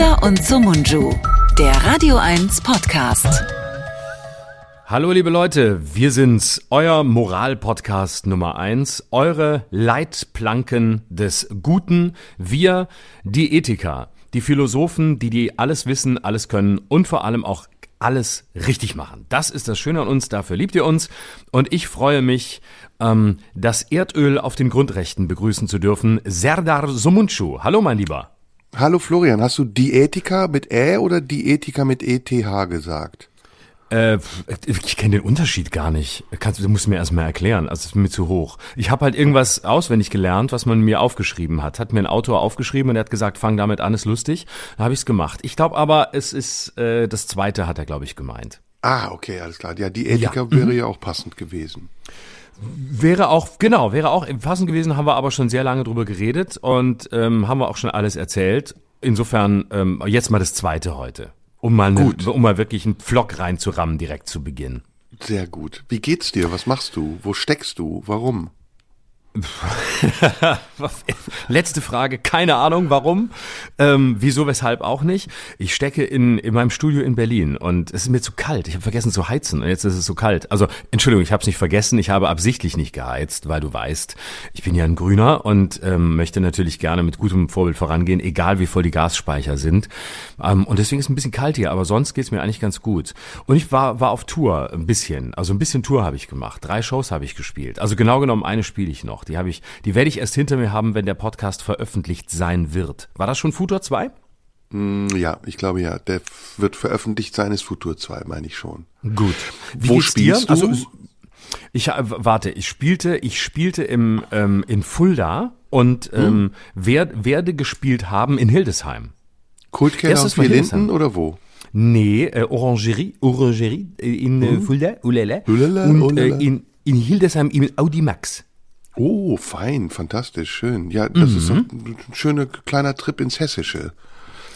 Schröder und Sumunju, der Radio 1 Podcast. Hallo liebe Leute, wir sind's, euer Moral-Podcast Nummer eins, eure Leitplanken des Guten, wir, die Ethiker, die Philosophen, die die alles wissen, alles können und vor allem auch alles richtig machen. Das ist das Schöne an uns, dafür liebt ihr uns und ich freue mich, ähm, das Erdöl auf den Grundrechten begrüßen zu dürfen, Serdar Somuncu. Hallo mein Lieber. Hallo Florian, hast du Diätika mit Ä oder Diätika mit ETH gesagt? Äh, ich kenne den Unterschied gar nicht. Kannst, du musst mir erstmal erklären. Also es ist mir zu hoch. Ich habe halt irgendwas auswendig gelernt, was man mir aufgeschrieben hat. Hat mir ein Autor aufgeschrieben und er hat gesagt, fang damit an, ist lustig. Da habe ich es gemacht. Ich glaube aber, es ist äh, das zweite, hat er, glaube ich, gemeint. Ah, okay, alles klar. Ja, die Ethika ja. wäre mhm. ja auch passend gewesen. Wäre auch, genau, wäre auch passend gewesen, haben wir aber schon sehr lange drüber geredet und ähm, haben wir auch schon alles erzählt. Insofern ähm, jetzt mal das zweite heute. Um mal, eine, um mal wirklich einen Pflock reinzurammen direkt zu Beginn. Sehr gut. Wie geht's dir? Was machst du? Wo steckst du? Warum? Letzte Frage, keine Ahnung warum, ähm, wieso, weshalb auch nicht. Ich stecke in, in meinem Studio in Berlin und es ist mir zu kalt. Ich habe vergessen zu heizen und jetzt ist es so kalt. Also Entschuldigung, ich habe es nicht vergessen. Ich habe absichtlich nicht geheizt, weil du weißt, ich bin ja ein Grüner und ähm, möchte natürlich gerne mit gutem Vorbild vorangehen, egal wie voll die Gasspeicher sind. Ähm, und deswegen ist es ein bisschen kalt hier, aber sonst geht's mir eigentlich ganz gut. Und ich war war auf Tour ein bisschen, also ein bisschen Tour habe ich gemacht. Drei Shows habe ich gespielt. Also genau genommen eine spiele ich noch noch. Die habe ich, die werde ich erst hinter mir haben, wenn der Podcast veröffentlicht sein wird. War das schon Futur 2? Mm, ja, ich glaube ja. Der wird veröffentlicht sein, ist Futur 2, meine ich schon. Gut. Wie Wo spielst dir? du? Also, ich äh, warte, ich spielte, ich spielte im ähm, in Fulda und hm? ähm, wer, werde gespielt haben in Hildesheim. Kultkeller und vier Linden oder wo? Nee, äh, Orangerie, Orangerie in äh, hm? Fulda, ulala, ulala, und ulala. Äh, in, in Hildesheim im Audimax. Oh, fein, fantastisch, schön. Ja, das mhm. ist ein schöner kleiner Trip ins Hessische.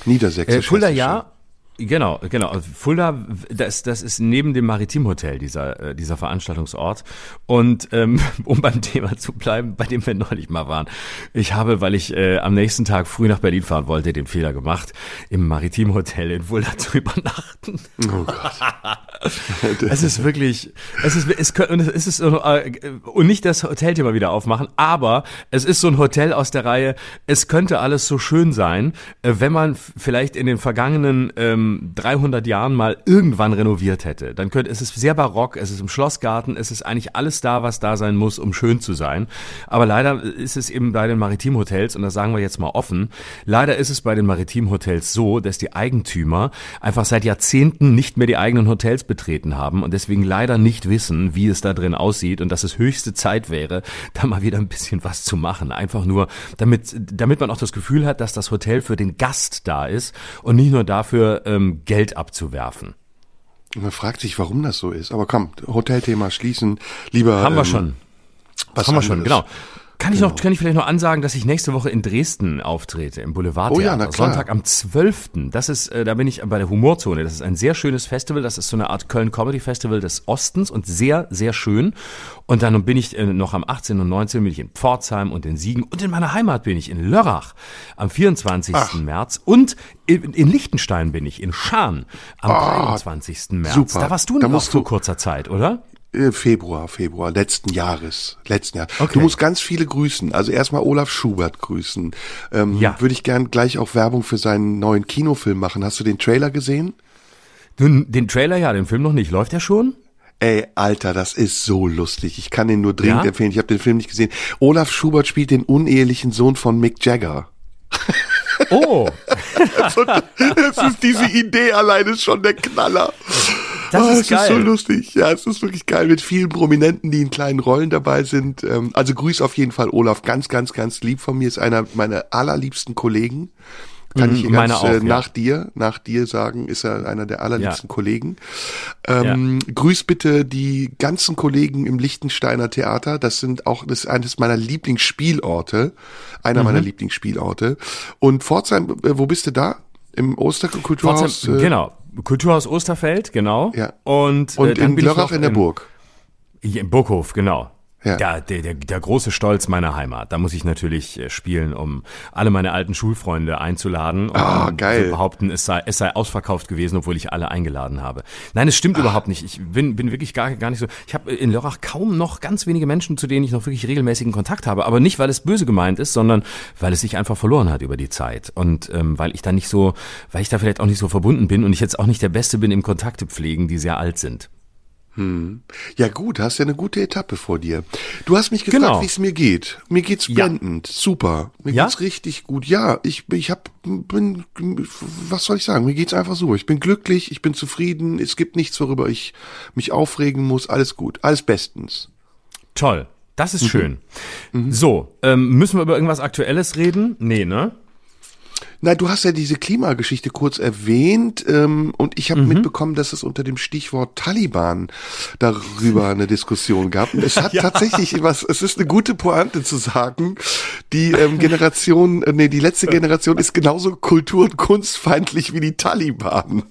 Niedersächsische. Äh, Fulda ja, Genau, genau. Also Fulda, das, das ist neben dem Maritimhotel dieser, äh, dieser Veranstaltungsort. Und ähm, um beim Thema zu bleiben, bei dem wir neulich mal waren. Ich habe, weil ich äh, am nächsten Tag früh nach Berlin fahren wollte, den Fehler gemacht, im Maritimhotel in Fulda zu übernachten. Oh Gott. es ist wirklich, es ist, es, es ist äh, und nicht das Hotelthema wieder aufmachen, aber es ist so ein Hotel aus der Reihe, es könnte alles so schön sein, äh, wenn man vielleicht in den vergangenen ähm, 300 Jahren mal irgendwann renoviert hätte, dann könnte es ist sehr barock, es ist im Schlossgarten, es ist eigentlich alles da, was da sein muss, um schön zu sein. Aber leider ist es eben bei den Maritimhotels und das sagen wir jetzt mal offen, leider ist es bei den Maritimhotels so, dass die Eigentümer einfach seit Jahrzehnten nicht mehr die eigenen Hotels betreten haben und deswegen leider nicht wissen, wie es da drin aussieht und dass es höchste Zeit wäre, da mal wieder ein bisschen was zu machen. Einfach nur, damit, damit man auch das Gefühl hat, dass das Hotel für den Gast da ist und nicht nur dafür, ähm, Geld abzuwerfen. Man fragt sich, warum das so ist. Aber komm, Hotelthema schließen. Lieber. Haben wir ähm, schon. Was haben wir schon, genau. Kann ich genau. noch, kann ich vielleicht noch ansagen, dass ich nächste Woche in Dresden auftrete, im Boulevard oh ja, na klar. Sonntag am 12. Das ist, äh, da bin ich bei der Humorzone. Das ist ein sehr schönes Festival. Das ist so eine Art Köln Comedy Festival des Ostens und sehr, sehr schön. Und dann bin ich äh, noch am 18. und 19. bin ich in Pforzheim und in Siegen und in meiner Heimat bin ich in Lörrach am 24. Ach. März und in, in Liechtenstein bin ich, in Schaan am oh, 23. März. Super. Da warst du noch vor kurzer Zeit, oder? Äh, Februar, Februar letzten Jahres, letzten Jahr. Okay. Du musst ganz viele grüßen. Also erstmal Olaf Schubert grüßen. Ähm, ja. Würde ich gern gleich auch Werbung für seinen neuen Kinofilm machen. Hast du den Trailer gesehen? Den, den Trailer ja, den Film noch nicht. Läuft der schon? Ey, Alter, das ist so lustig. Ich kann den nur dringend ja? empfehlen. Ich habe den Film nicht gesehen. Olaf Schubert spielt den unehelichen Sohn von Mick Jagger. Oh. das ist diese Idee alleine schon der Knaller. Das oh, ist geil. ist so lustig. Ja, es ist wirklich geil mit vielen Prominenten, die in kleinen Rollen dabei sind. Ähm, also grüß auf jeden Fall Olaf, ganz, ganz, ganz lieb von mir. Ist einer meiner allerliebsten Kollegen. Kann ich hier ganz auch, äh, nach ja. dir, nach dir sagen, ist er einer der allerliebsten ja. Kollegen. Ähm, ja. Grüß bitte die ganzen Kollegen im Lichtensteiner Theater. Das sind auch, das ist eines meiner Lieblingsspielorte. Einer mhm. meiner Lieblingsspielorte. Und Pforzheim, äh, wo bist du da? Im Osterkulturhaus? Pforzheim, äh, genau. Kulturhaus Osterfeld, genau. Ja. Und, und äh, in Lörrach in der Burg. Im Burghof, genau. Ja. Der, der, der, der große Stolz meiner Heimat. Da muss ich natürlich äh, spielen, um alle meine alten Schulfreunde einzuladen und ah, geil. zu behaupten, es sei, es sei ausverkauft gewesen, obwohl ich alle eingeladen habe. Nein, es stimmt Ach. überhaupt nicht. Ich bin, bin wirklich gar, gar nicht so. Ich habe in Lörrach kaum noch ganz wenige Menschen, zu denen ich noch wirklich regelmäßigen Kontakt habe. Aber nicht, weil es böse gemeint ist, sondern weil es sich einfach verloren hat über die Zeit. Und ähm, weil ich da nicht so, weil ich da vielleicht auch nicht so verbunden bin und ich jetzt auch nicht der Beste bin im Kontakte pflegen, die sehr alt sind. Hm. Ja gut, hast ja eine gute Etappe vor dir. Du hast mich gefragt, genau. wie es mir geht. Mir geht's blendend, ja. super. Mir ja? geht's richtig gut. Ja, ich ich hab bin was soll ich sagen? Mir geht's einfach so. Ich bin glücklich, ich bin zufrieden. Es gibt nichts, worüber ich mich aufregen muss. Alles gut, alles bestens. Toll. Das ist mhm. schön. Mhm. So, ähm, müssen wir über irgendwas Aktuelles reden? Nee, ne? Na, du hast ja diese Klimageschichte kurz erwähnt ähm, und ich habe mhm. mitbekommen, dass es unter dem Stichwort Taliban darüber eine Diskussion gab. Und es hat ja. tatsächlich was, es ist eine gute Pointe zu sagen, die ähm, Generation, äh, nee, die letzte Generation ist genauso kultur- und kunstfeindlich wie die Taliban.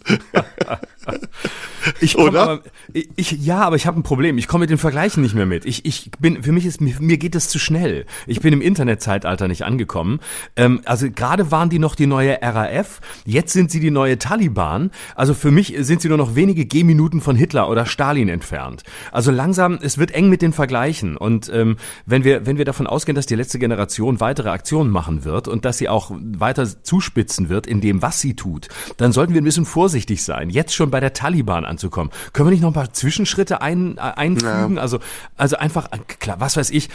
Ich Oder? Aber, ich, ja, aber ich habe ein Problem. Ich komme mit den Vergleichen nicht mehr mit. Ich, ich bin, für mich ist, mir geht es zu schnell. Ich bin im Internetzeitalter nicht angekommen. Ähm, also gerade waren die noch die neue RAF, jetzt sind sie die neue Taliban. Also für mich sind sie nur noch wenige Gehminuten von Hitler oder Stalin entfernt. Also langsam, es wird eng mit den Vergleichen. Und ähm, wenn wir, wenn wir davon ausgehen, dass die letzte Generation weitere Aktionen machen wird und dass sie auch weiter zuspitzen wird in dem, was sie tut, dann sollten wir ein bisschen vorsichtig sein. Jetzt schon bei der Taliban anzukommen. Können wir nicht noch ein paar Zwischenschritte ein, äh, einfügen? Ja. Also, also einfach, äh, klar, was weiß ich,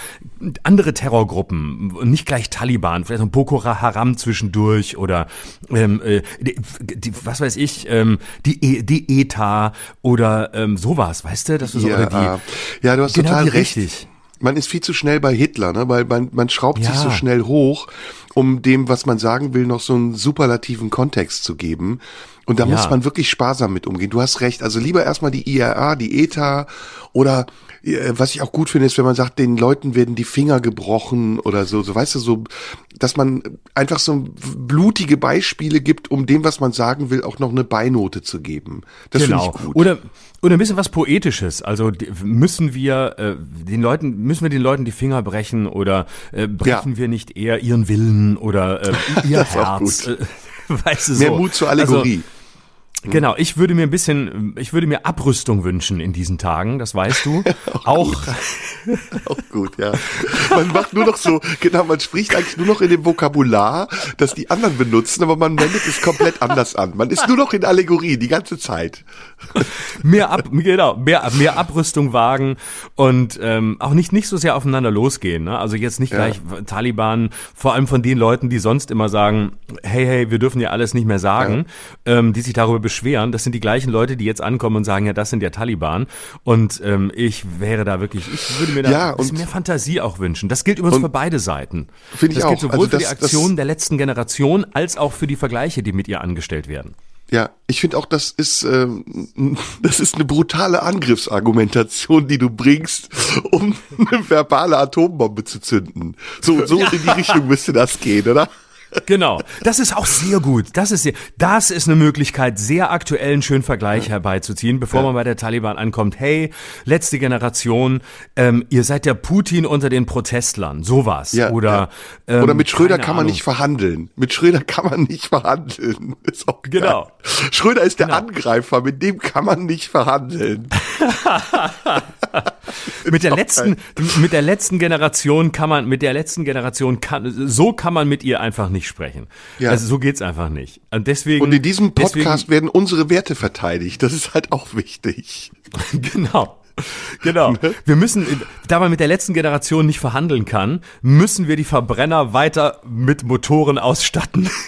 andere Terrorgruppen, nicht gleich Taliban, vielleicht noch Boko Haram zwischendurch oder ähm, äh, die, die, was weiß ich, ähm, die, e, die ETA oder ähm, sowas, weißt du? Dass du so, ja, oder die, ja, du hast genau total recht. Richtig man ist viel zu schnell bei Hitler, ne? weil man, man schraubt ja. sich so schnell hoch, um dem, was man sagen will, noch so einen superlativen Kontext zu geben. Und da ja. muss man wirklich sparsam mit umgehen. Du hast recht. Also lieber erstmal die IRA, die ETA oder äh, was ich auch gut finde, ist, wenn man sagt, den Leuten werden die Finger gebrochen oder so, so weißt du, so, dass man einfach so blutige Beispiele gibt, um dem, was man sagen will, auch noch eine Beinote zu geben. Das genau. finde ich gut. Oder oder ein bisschen was Poetisches. Also müssen wir äh, den Leuten müssen wir den Leuten die Finger brechen oder äh, brechen ja. wir nicht eher ihren Willen oder äh, ihr Herz? Äh, weißt du, so. Mehr Mut zur Allegorie. Also. Genau, ich würde mir ein bisschen, ich würde mir Abrüstung wünschen in diesen Tagen, das weißt du. auch, auch, auch gut, ja. Man macht nur noch so, genau, man spricht eigentlich nur noch in dem Vokabular, das die anderen benutzen, aber man wendet es komplett anders an. Man ist nur noch in Allegorie die ganze Zeit. mehr ab, genau, mehr, mehr Abrüstung wagen und ähm, auch nicht nicht so sehr aufeinander losgehen. Ne? Also jetzt nicht gleich ja. Taliban, vor allem von den Leuten, die sonst immer sagen, hey, hey, wir dürfen ja alles nicht mehr sagen, ja. ähm, die sich darüber beschweren. Das sind die gleichen Leute, die jetzt ankommen und sagen, ja, das sind ja Taliban. Und ähm, ich wäre da wirklich, ich würde mir da ja, ein bisschen mehr Fantasie auch wünschen. Das gilt übrigens für beide Seiten. Finde ich das auch. gilt sowohl also das, für die Aktionen der letzten Generation als auch für die Vergleiche, die mit ihr angestellt werden. Ja, ich finde auch, das ist ähm, das ist eine brutale Angriffsargumentation, die du bringst, um eine verbale Atombombe zu zünden. So so ja. in die Richtung müsste das gehen, oder? Genau. Das ist auch sehr gut. Das ist sehr, das ist eine Möglichkeit, sehr aktuellen schönen Vergleich ja. herbeizuziehen, bevor ja. man bei der Taliban ankommt. Hey, letzte Generation, ähm, ihr seid der Putin unter den Protestlern. Sowas. Ja, Oder, ja. Ähm, Oder mit Schröder kann man Ahnung. nicht verhandeln. Mit Schröder kann man nicht verhandeln. Ist auch genau. Geil. Schröder ist genau. der Angreifer, mit dem kann man nicht verhandeln. mit der letzten, mit der letzten Generation kann man, mit der letzten Generation kann, so kann man mit ihr einfach nicht sprechen. Ja. Also so geht's einfach nicht. Und deswegen. Und in diesem Podcast deswegen, werden unsere Werte verteidigt. Das ist halt auch wichtig. genau. Genau. Ne? Wir müssen, da man mit der letzten Generation nicht verhandeln kann, müssen wir die Verbrenner weiter mit Motoren ausstatten.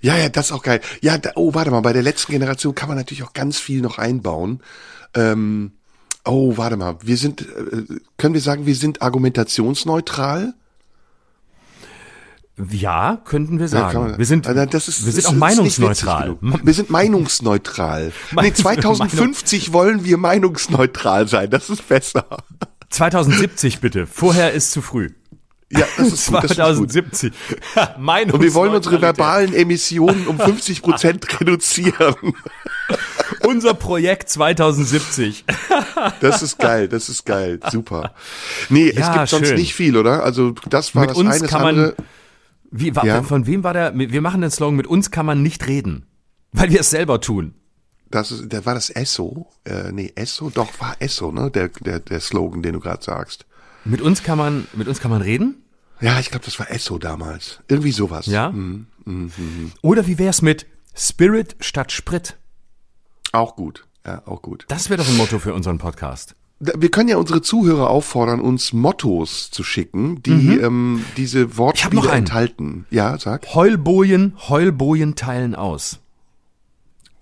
Ja, ja, das ist auch geil. Ja, da, oh, warte mal, bei der letzten Generation kann man natürlich auch ganz viel noch einbauen. Ähm, Oh, warte mal. Wir sind, äh, können wir sagen, wir sind argumentationsneutral? Ja, könnten wir sagen. Ja, wir sind, das ist, wir sind auch meinungsneutral. Wir sind meinungsneutral. nee, 2050 wollen wir meinungsneutral sein. Das ist besser. 2070 bitte. Vorher ist zu früh. Ja, das ist 2070. Gut, Und wir wollen unsere verbalen Emissionen um 50 Prozent reduzieren. Unser Projekt 2070. das ist geil, das ist geil, super. Nee, ja, es gibt sonst schön. nicht viel, oder? Also das war mit das uns eine, kann man, wie, war, ja? Von wem war der? Wir machen den Slogan, mit uns kann man nicht reden, weil wir es selber tun. Das ist, der war das Esso? Äh, nee, Esso, doch war Esso, ne? Der, der, der Slogan, den du gerade sagst. Mit uns kann man, mit uns kann man reden? Ja, ich glaube, das war Esso damals. Irgendwie sowas. Ja. Mhm, mh, mh. Oder wie wär's mit Spirit statt Sprit? Auch gut. Ja, auch gut. Das wäre doch ein Motto für unseren Podcast. Wir können ja unsere Zuhörer auffordern, uns Mottos zu schicken, die mhm. ähm, diese Wortspiele enthalten. Ja, sag. Heulbojen, Heulbojen teilen aus.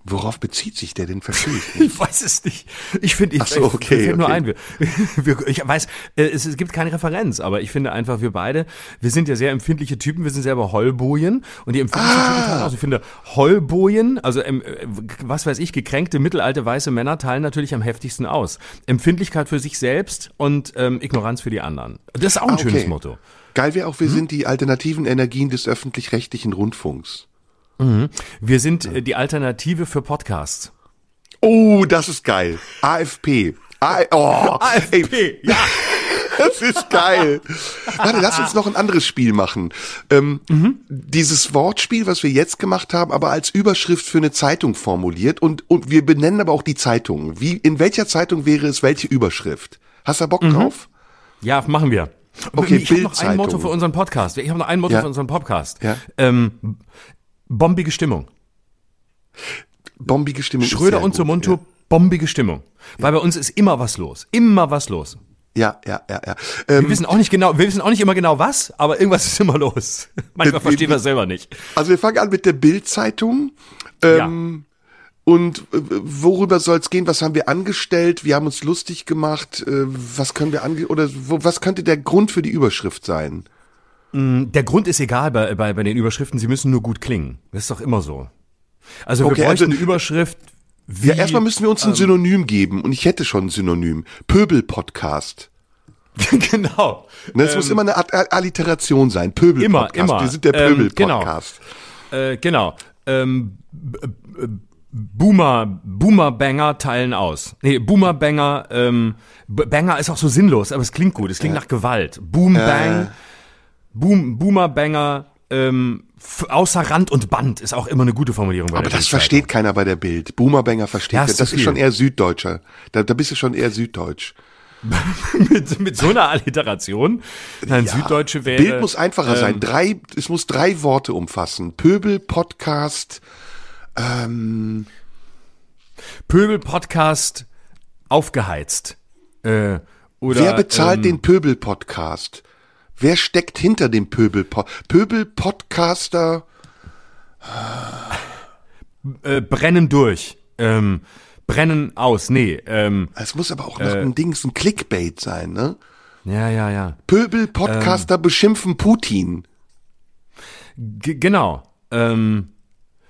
Worauf bezieht sich der denn? Verstehe ich nicht. Ich weiß es nicht. Ich finde, ich, Ach so, okay, fällt okay. nur ein. Wir, wir, ich weiß, äh, es, es gibt keine Referenz, aber ich finde einfach, wir beide, wir sind ja sehr empfindliche Typen, wir sind selber Heulbojen und die empfindlichen ah. Typen aus. Ich finde, Heulbojen, also ähm, was weiß ich, gekränkte mittelalte weiße Männer teilen natürlich am heftigsten aus. Empfindlichkeit für sich selbst und ähm, Ignoranz für die anderen. Das ist auch ein ah, okay. schönes Motto. Geil wäre auch, wir hm? sind die alternativen Energien des öffentlich-rechtlichen Rundfunks. Mhm. Wir sind äh, die Alternative für Podcasts. Oh, das ist geil. AFP. A oh, AFP, ey. ja. Das ist geil. Warte, lass uns noch ein anderes Spiel machen. Ähm, mhm. Dieses Wortspiel, was wir jetzt gemacht haben, aber als Überschrift für eine Zeitung formuliert und, und wir benennen aber auch die Zeitung. Wie, in welcher Zeitung wäre es welche Überschrift? Hast du Bock mhm. drauf? Ja, machen wir. Okay, ich habe noch ein Motto für unseren Podcast. Ich habe noch ein Motto ja. für unseren Podcast. Ja. Ähm, bombige Stimmung. Bombige Stimmung. Schröder und Sumunto, ja. bombige Stimmung. Weil bei uns ist immer was los. Immer was los. Ja, ja, ja, ja. Ähm, wir wissen auch nicht genau, wir wissen auch nicht immer genau was, aber irgendwas ist immer los. Manchmal verstehen wir es selber nicht. Also wir fangen an mit der Bildzeitung. Ähm, ja. Und äh, worüber soll es gehen? Was haben wir angestellt? Wir haben uns lustig gemacht. Äh, was können wir ange oder was könnte der Grund für die Überschrift sein? Mm, der Grund ist egal bei, bei, bei den Überschriften, sie müssen nur gut klingen. Das ist doch immer so. Also wir okay, bräuchten also, eine Überschrift. Wie, ja, erstmal müssen wir uns ein ähm, Synonym geben und ich hätte schon ein Synonym. Pöbel-Podcast. genau. Ne, es ähm, muss immer eine Art Alliteration sein. Pöbel-Podcast. Immer, immer. Wir sind der Pöbel-Podcast. Ähm, genau. Äh, genau. Ähm, Boomer, Boomer-Banger teilen aus. Nee, Boomer-Banger, ähm, Banger ist auch so sinnlos, aber es klingt gut. Es klingt ja. nach Gewalt. Boom-Bang. Äh Boom, Boomerbanger, ähm, außer Rand und Band ist auch immer eine gute Formulierung. Bei Aber das versteht keiner bei der Bild. Boomerbanger versteht ja, das. Das ist schon eher Süddeutscher. Da, da bist du schon eher Süddeutsch. mit, mit so einer Alliteration. Nein, ja, Süddeutsche wäre. Bild muss einfacher ähm, sein. Drei, es muss drei Worte umfassen. Pöbel, Podcast, ähm, Pöbel, Podcast, aufgeheizt. Äh, oder, Wer bezahlt ähm, den Pöbel-Podcast? Wer steckt hinter dem Pöbel? Pöbel-Podcaster? Äh, brennen durch. Ähm, brennen aus. Nee. Ähm, es muss aber auch noch äh, ein Dings, ein Clickbait sein, ne? Ja, ja, ja. Pöbel-Podcaster ähm, beschimpfen Putin. Genau. Ähm,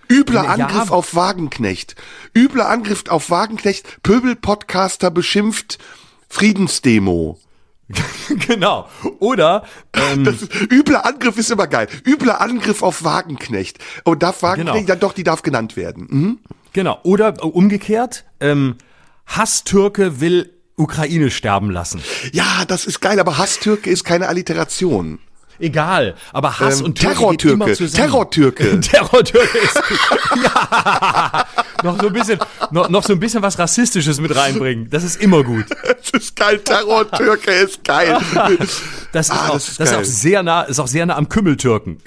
Übler Angriff ja, auf Wagenknecht. Übler Angriff auf Wagenknecht. Pöbel-Podcaster beschimpft Friedensdemo. genau. Oder ähm, das ist, übler Angriff ist immer geil. Übler Angriff auf Wagenknecht. Und darf Wagenknecht, genau. dann doch, die darf genannt werden. Mhm. Genau. Oder äh, umgekehrt, ähm, Hasstürke will Ukraine sterben lassen. Ja, das ist geil, aber Hasstürke ist keine Alliteration. Egal, aber Hass ähm, und Türke Terrortürke. Terrortürke. Terrortürke ist ja. noch so ein bisschen noch, noch so ein bisschen was rassistisches mit reinbringen. Das ist immer gut. Das ist geil, Terrortürke ist geil. Das ist, ah, auch, das ist, das ist auch sehr nah ist auch sehr nah am Kümmeltürken.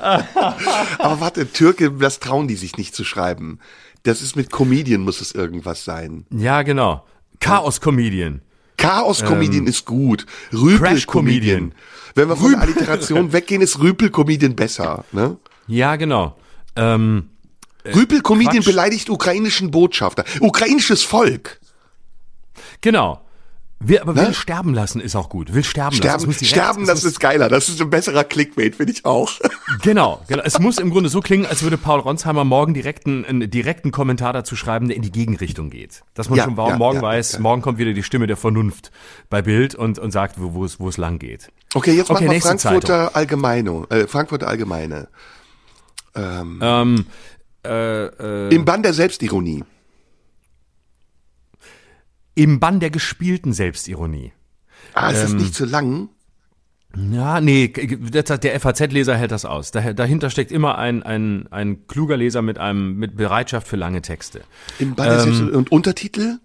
aber warte, Türke, das trauen die sich nicht zu schreiben. Das ist mit Comedian muss es irgendwas sein. Ja, genau. Chaos Comedian. Chaos-Comedian ähm, ist gut. Rüpel-Comedian. Wenn wir von der Alliteration weggehen, ist Rüpel-Comedian besser. Ne? Ja, genau. Ähm, äh, Rüpel-Comedian beleidigt ukrainischen Botschafter. Ukrainisches Volk. Genau. Will, aber ne? will sterben lassen ist auch gut. Will sterben, sterben lassen. sterben, das ist geiler. Das ist ein besserer Clickbait, finde ich auch. Genau, genau. Es muss im Grunde so klingen, als würde Paul Ronsheimer morgen direkten, einen direkten Kommentar dazu schreiben, der in die Gegenrichtung geht. Dass man ja, schon morgen ja, weiß, ja, morgen kommt wieder die Stimme der Vernunft bei Bild und, und sagt, wo, wo, es, wo es lang geht. Okay, jetzt okay, machen wir Frankfurter Allgemeine. Äh, Frankfurter Allgemeine. Ähm. Ähm, Äh, äh, Im Bann der Selbstironie. Im Bann der gespielten Selbstironie. Ah, ist ähm, das nicht zu lang? Ja, nee, der FAZ-Leser hält das aus. Dahinter steckt immer ein, ein, ein kluger Leser mit einem mit Bereitschaft für lange Texte. Im Bann ähm, und Untertitel?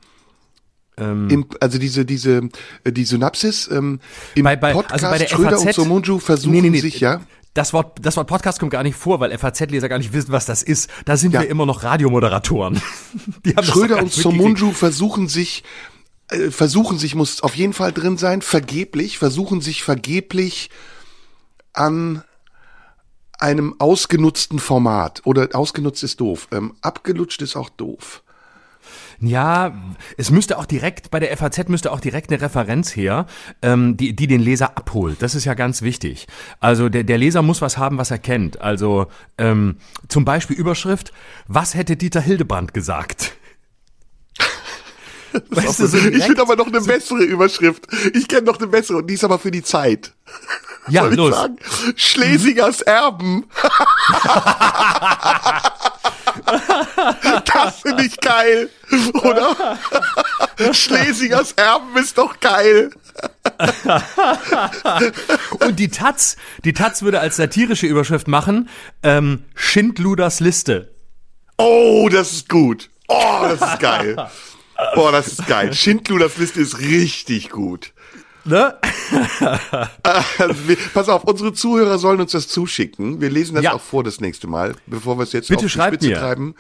Ähm, Im, also diese diese die Synapsis ähm, im bei, bei, Podcast also bei der Schröder FAZ, und Somunju versuchen nee, nee, nee, sich ja das Wort, das Wort Podcast kommt gar nicht vor, weil FAZ-Leser gar nicht wissen, was das ist. Da sind ja. wir immer noch Radiomoderatoren. Schröder und Somunju versuchen sich, äh, versuchen sich, muss auf jeden Fall drin sein, vergeblich, versuchen sich vergeblich an einem ausgenutzten Format. Oder ausgenutzt ist doof. Ähm, abgelutscht ist auch doof. Ja, es müsste auch direkt, bei der FAZ müsste auch direkt eine Referenz her, ähm, die, die den Leser abholt. Das ist ja ganz wichtig. Also der, der Leser muss was haben, was er kennt. Also ähm, zum Beispiel Überschrift, was hätte Dieter Hildebrand gesagt? Weißt du, so ich finde aber noch eine bessere Überschrift. Ich kenne noch eine bessere und die ist aber für die Zeit. Ja, Soll ich los. Sagen? Schlesigers Erben. das finde ich geil, oder? Schlesigers Erben ist doch geil. Und die Taz, die Taz würde als satirische Überschrift machen, ähm, Schindluders Liste. Oh, das ist gut. Oh, das ist geil. Boah, das ist geil. Schindluders Liste ist richtig gut. Ne? Also pass auf, unsere Zuhörer sollen uns das zuschicken. Wir lesen das ja. auch vor das nächste Mal, bevor wir es jetzt Bitte auf die Spitze mir. treiben.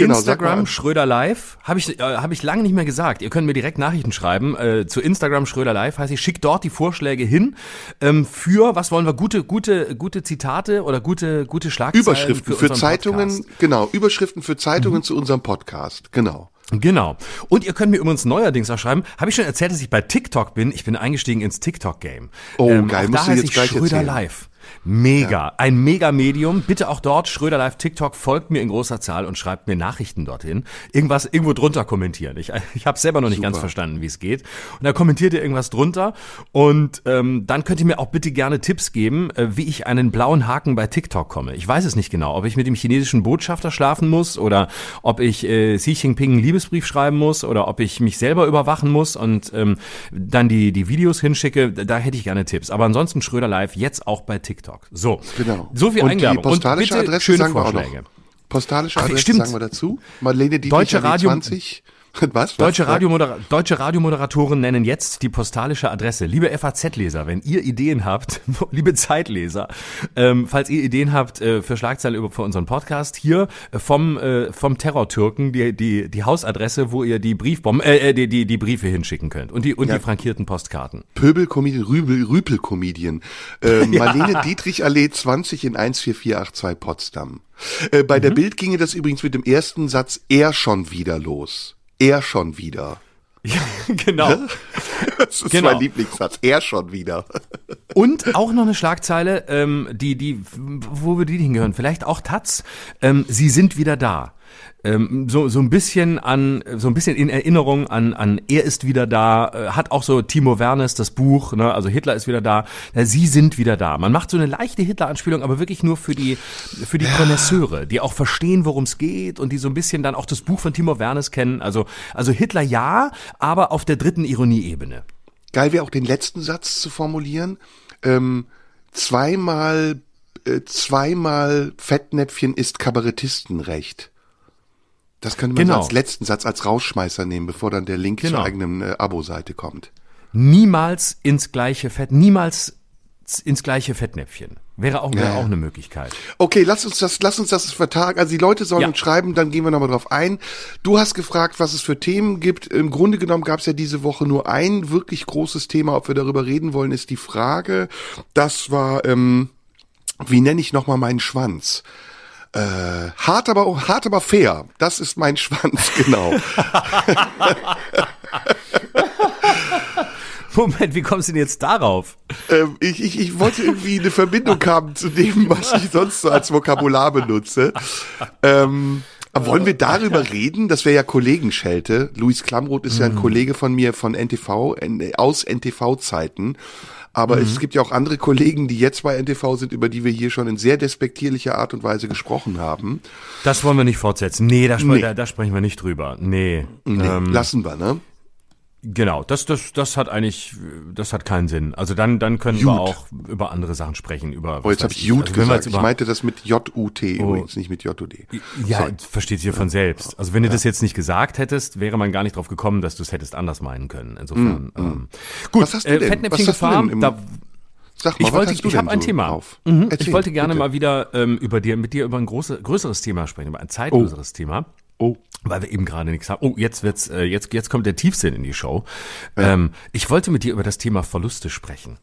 Genau, Instagram Schröder Live habe ich äh, habe ich lange nicht mehr gesagt. Ihr könnt mir direkt Nachrichten schreiben äh, zu Instagram Schröder Live. Heißt ich schickt dort die Vorschläge hin ähm, für was wollen wir gute gute gute Zitate oder gute gute Schlagzeilen Überschriften für, für Zeitungen Podcast. genau Überschriften für Zeitungen mhm. zu unserem Podcast genau. Genau. Und ihr könnt mir übrigens neuerdings auch schreiben, habe ich schon erzählt, dass ich bei TikTok bin? Ich bin eingestiegen ins TikTok-Game. Oh, ähm, geil. Musst da du jetzt gleich Schröder erzählen. Live. Mega, ja. ein Mega-Medium. Bitte auch dort, Schröder Live TikTok, folgt mir in großer Zahl und schreibt mir Nachrichten dorthin. Irgendwas irgendwo drunter kommentieren. Ich, ich habe selber noch nicht Super. ganz verstanden, wie es geht. Und da kommentiert ihr irgendwas drunter. Und ähm, dann könnt ihr mir auch bitte gerne Tipps geben, äh, wie ich einen blauen Haken bei TikTok komme. Ich weiß es nicht genau, ob ich mit dem chinesischen Botschafter schlafen muss oder ob ich äh, Xi Jinping einen Liebesbrief schreiben muss oder ob ich mich selber überwachen muss und ähm, dann die, die Videos hinschicke. Da hätte ich gerne Tipps. Aber ansonsten Schröder Live jetzt auch bei TikTok. TikTok. So, genau. so viel Und Eingabe. Die postalische Und bitte Adresse schöne sagen Vorschläge. wir auch noch. Postalische Adresse Ach, sagen wir dazu. Marlene Dietrich Deutsche Radio 20. Was? Deutsche, Radiomodera Deutsche Radiomoderatoren nennen jetzt die postalische Adresse. Liebe FAZ-Leser, wenn ihr Ideen habt, liebe Zeitleser, ähm, falls ihr Ideen habt äh, für Schlagzeilen über für unseren Podcast, hier äh, vom äh, vom Terror-Türken die die die Hausadresse, wo ihr die Briefbomben äh, äh, die, die die Briefe hinschicken könnt und die und ja. die frankierten Postkarten. Pöbel-Comedian, Rübel, Rüpel-Comedian. Äh, Marlene ja. Dietrich Allee 20 in 14482 Potsdam. Äh, bei mhm. der Bild ginge das übrigens mit dem ersten Satz er schon wieder los er schon wieder. Ja, genau. Das ist genau. mein Lieblingssatz. Er schon wieder. Und auch noch eine Schlagzeile, ähm, die, die, wo wir die hingehören? Vielleicht auch Taz. Ähm, sie sind wieder da ähm, so so ein bisschen an so ein bisschen in Erinnerung an an er ist wieder da äh, hat auch so Timo Wernes das Buch ne also Hitler ist wieder da. Ja, sie sind wieder da. Man macht so eine leichte Hitler Anspielung aber wirklich nur für die für die Konnoisseure die auch verstehen worum es geht und die so ein bisschen dann auch das Buch von Timo Wernes kennen. Also also Hitler ja aber auf der dritten Ironieebene. Geil wäre auch den letzten Satz zu formulieren. Ähm, zweimal äh, zweimal Fettnäpfchen ist Kabarettistenrecht das könnte man genau. als letzten Satz als Rausschmeißer nehmen, bevor dann der Link genau. zur eigenen äh, Abo-Seite kommt. Niemals ins gleiche Fett, niemals ins gleiche Fettnäpfchen. Wäre auch, wäre ja. auch eine Möglichkeit. Okay, lass uns das, lass uns das vertagen. Also die Leute sollen ja. uns schreiben, dann gehen wir nochmal drauf ein. Du hast gefragt, was es für Themen gibt. Im Grunde genommen gab es ja diese Woche nur ein wirklich großes Thema. Ob wir darüber reden wollen, ist die Frage. Das war, ähm, wie nenne ich nochmal meinen Schwanz? Äh, hart, aber, hart, aber fair. Das ist mein Schwanz, genau. Moment, wie kommst du denn jetzt darauf? Ähm, ich, ich, ich wollte irgendwie eine Verbindung haben zu dem, was ich sonst so als Vokabular benutze. Ähm, Aber wollen wir darüber reden? Das wäre ja Kollegenschelte. Luis Klamroth ist ja ein mhm. Kollege von mir von NTV, aus NTV-Zeiten. Aber mhm. es gibt ja auch andere Kollegen, die jetzt bei NTV sind, über die wir hier schon in sehr despektierlicher Art und Weise gesprochen haben. Das wollen wir nicht fortsetzen. Nee, da, nee. da, da sprechen wir nicht drüber. Nee. nee ähm, lassen wir, ne? Genau, das, das, das hat eigentlich, das hat keinen Sinn. Also dann, dann können Jut. wir auch über andere Sachen sprechen. Über, oh, jetzt habe ich Jut also gesagt. Ich meinte das mit J-U-T oh. übrigens, nicht mit J-U-D. Ja, versteht sich ja von selbst. Also wenn du ja. das jetzt nicht gesagt hättest, wäre man gar nicht drauf gekommen, dass du es hättest anders meinen können. Insofern. Mm, ähm, gut, was hast du denn? Äh, Fettnäpfchen Gefahr, da, Sag mal, ich wollte, ich habe ein so Thema. Drauf? Mhm. Erzähl, ich wollte gerne bitte. mal wieder ähm, über dir, mit dir über ein große, größeres Thema sprechen, über ein zeitlöseres oh. Thema. Oh. Weil wir eben gerade nichts haben. Oh, jetzt wird's, äh, jetzt, jetzt kommt der Tiefsinn in die Show. Ja. Ähm, ich wollte mit dir über das Thema Verluste sprechen.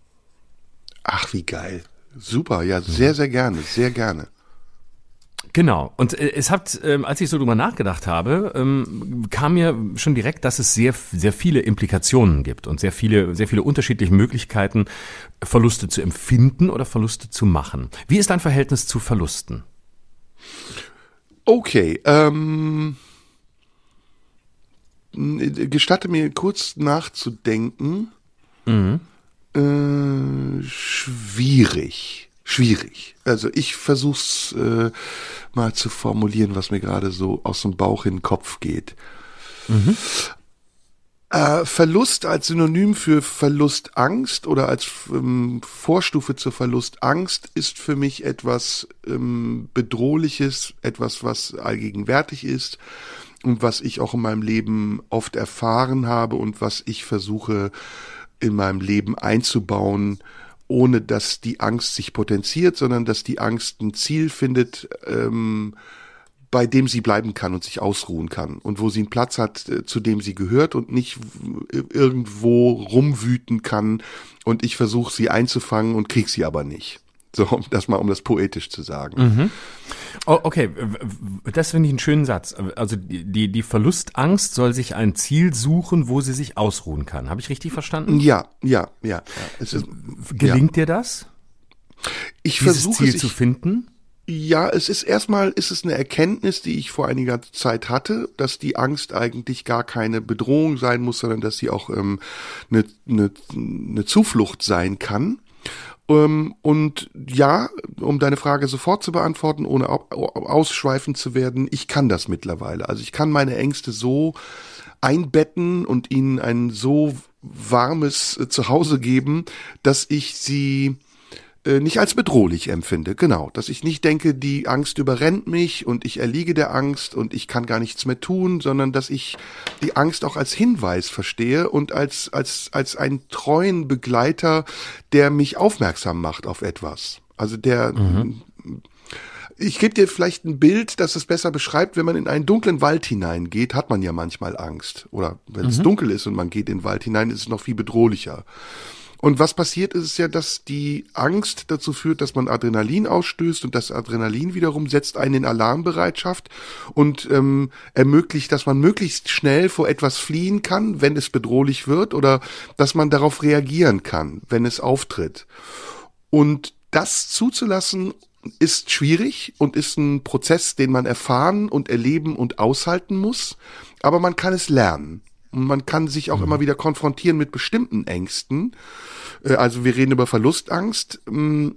Ach, wie geil. Super, ja, sehr, sehr gerne, sehr gerne. Genau. Und äh, es hat, ähm, als ich so drüber nachgedacht habe, ähm, kam mir schon direkt, dass es sehr, sehr viele Implikationen gibt und sehr viele, sehr viele unterschiedliche Möglichkeiten, Verluste zu empfinden oder Verluste zu machen. Wie ist dein Verhältnis zu Verlusten? Okay, ähm, gestatte mir kurz nachzudenken. Mhm. Äh, schwierig, schwierig. Also ich versuch's äh, mal zu formulieren, was mir gerade so aus dem Bauch in den Kopf geht. Mhm. Äh, Verlust als Synonym für Verlustangst oder als ähm, Vorstufe zur Verlustangst ist für mich etwas ähm, Bedrohliches, etwas, was allgegenwärtig ist und was ich auch in meinem Leben oft erfahren habe und was ich versuche in meinem Leben einzubauen, ohne dass die Angst sich potenziert, sondern dass die Angst ein Ziel findet, ähm, bei dem sie bleiben kann und sich ausruhen kann und wo sie einen Platz hat, äh, zu dem sie gehört und nicht irgendwo rumwüten kann und ich versuche sie einzufangen und krieg sie aber nicht. So, um das mal, um das poetisch zu sagen. Mhm. Oh, okay, das finde ich einen schönen Satz. Also die, die Verlustangst soll sich ein Ziel suchen, wo sie sich ausruhen kann. Habe ich richtig verstanden? Ja, ja, ja. Ist, Gelingt ja. dir das? Ich versuche Ziel zu finden. Ja, es ist erstmal, ist es eine Erkenntnis, die ich vor einiger Zeit hatte, dass die Angst eigentlich gar keine Bedrohung sein muss, sondern dass sie auch ähm, eine, eine, eine Zuflucht sein kann. Ähm, und ja, um deine Frage sofort zu beantworten, ohne ausschweifend zu werden, ich kann das mittlerweile. Also ich kann meine Ängste so einbetten und ihnen ein so warmes äh, Zuhause geben, dass ich sie äh, nicht als bedrohlich empfinde. Genau, dass ich nicht denke, die Angst überrennt mich und ich erliege der Angst und ich kann gar nichts mehr tun, sondern dass ich die Angst auch als Hinweis verstehe und als als als einen treuen Begleiter, der mich aufmerksam macht auf etwas. Also der mhm. Ich gebe dir vielleicht ein Bild, das es besser beschreibt, wenn man in einen dunklen Wald hineingeht, hat man ja manchmal Angst. Oder wenn mhm. es dunkel ist und man geht in den Wald hinein, ist es noch viel bedrohlicher. Und was passiert ist es ja, dass die Angst dazu führt, dass man Adrenalin ausstößt und das Adrenalin wiederum setzt einen in Alarmbereitschaft und ähm, ermöglicht, dass man möglichst schnell vor etwas fliehen kann, wenn es bedrohlich wird oder dass man darauf reagieren kann, wenn es auftritt. Und das zuzulassen ist schwierig und ist ein Prozess, den man erfahren und erleben und aushalten muss, aber man kann es lernen. Und man kann sich auch mhm. immer wieder konfrontieren mit bestimmten Ängsten. Äh, also wir reden über Verlustangst. Mm,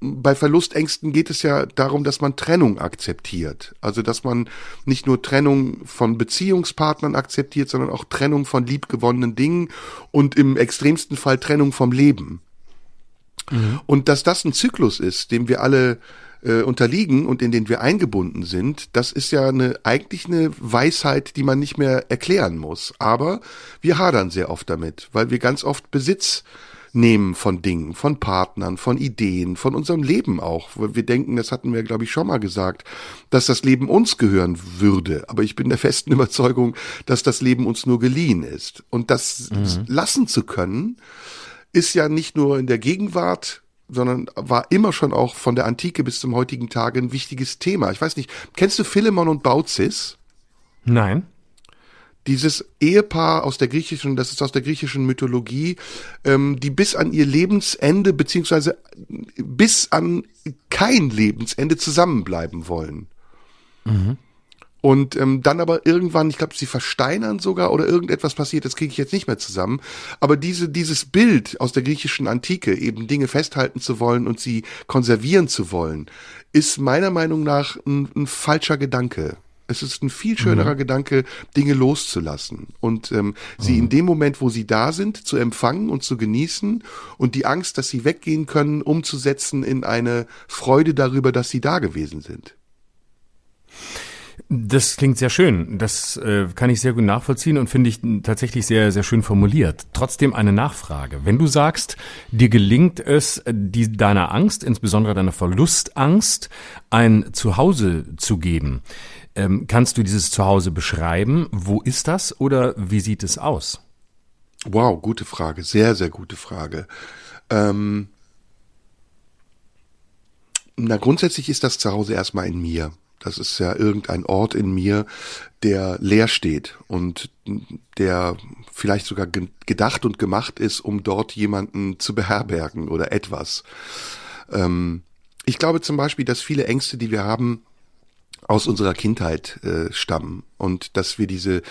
bei Verlustängsten geht es ja darum, dass man Trennung akzeptiert. Also dass man nicht nur Trennung von Beziehungspartnern akzeptiert, sondern auch Trennung von liebgewonnenen Dingen und im extremsten Fall Trennung vom Leben. Mhm. Und dass das ein Zyklus ist, dem wir alle äh, unterliegen und in den wir eingebunden sind, das ist ja eine, eigentlich eine Weisheit, die man nicht mehr erklären muss. Aber wir hadern sehr oft damit, weil wir ganz oft Besitz nehmen von Dingen, von Partnern, von Ideen, von unserem Leben auch. Wir denken, das hatten wir, glaube ich, schon mal gesagt, dass das Leben uns gehören würde. Aber ich bin der festen Überzeugung, dass das Leben uns nur geliehen ist. Und das mhm. lassen zu können, ist ja nicht nur in der Gegenwart sondern war immer schon auch von der Antike bis zum heutigen Tage ein wichtiges Thema. Ich weiß nicht, kennst du Philemon und Baucis? Nein. Dieses Ehepaar aus der griechischen, das ist aus der griechischen Mythologie, ähm, die bis an ihr Lebensende beziehungsweise bis an kein Lebensende zusammenbleiben wollen. Mhm. Und ähm, dann aber irgendwann, ich glaube, sie versteinern sogar oder irgendetwas passiert, das kriege ich jetzt nicht mehr zusammen. Aber diese, dieses Bild aus der griechischen Antike, eben Dinge festhalten zu wollen und sie konservieren zu wollen, ist meiner Meinung nach ein, ein falscher Gedanke. Es ist ein viel schönerer mhm. Gedanke, Dinge loszulassen und ähm, mhm. sie in dem Moment, wo sie da sind, zu empfangen und zu genießen und die Angst, dass sie weggehen können, umzusetzen in eine Freude darüber, dass sie da gewesen sind. Das klingt sehr schön. Das äh, kann ich sehr gut nachvollziehen und finde ich tatsächlich sehr, sehr schön formuliert. Trotzdem eine Nachfrage. Wenn du sagst, dir gelingt es, die, deiner Angst, insbesondere deiner Verlustangst, ein Zuhause zu geben, ähm, kannst du dieses Zuhause beschreiben? Wo ist das oder wie sieht es aus? Wow, gute Frage. Sehr, sehr gute Frage. Ähm, na, grundsätzlich ist das Zuhause erstmal in mir. Das ist ja irgendein Ort in mir, der leer steht und der vielleicht sogar gedacht und gemacht ist, um dort jemanden zu beherbergen oder etwas. Ähm, ich glaube zum Beispiel, dass viele Ängste, die wir haben, aus unserer Kindheit äh, stammen und dass wir diese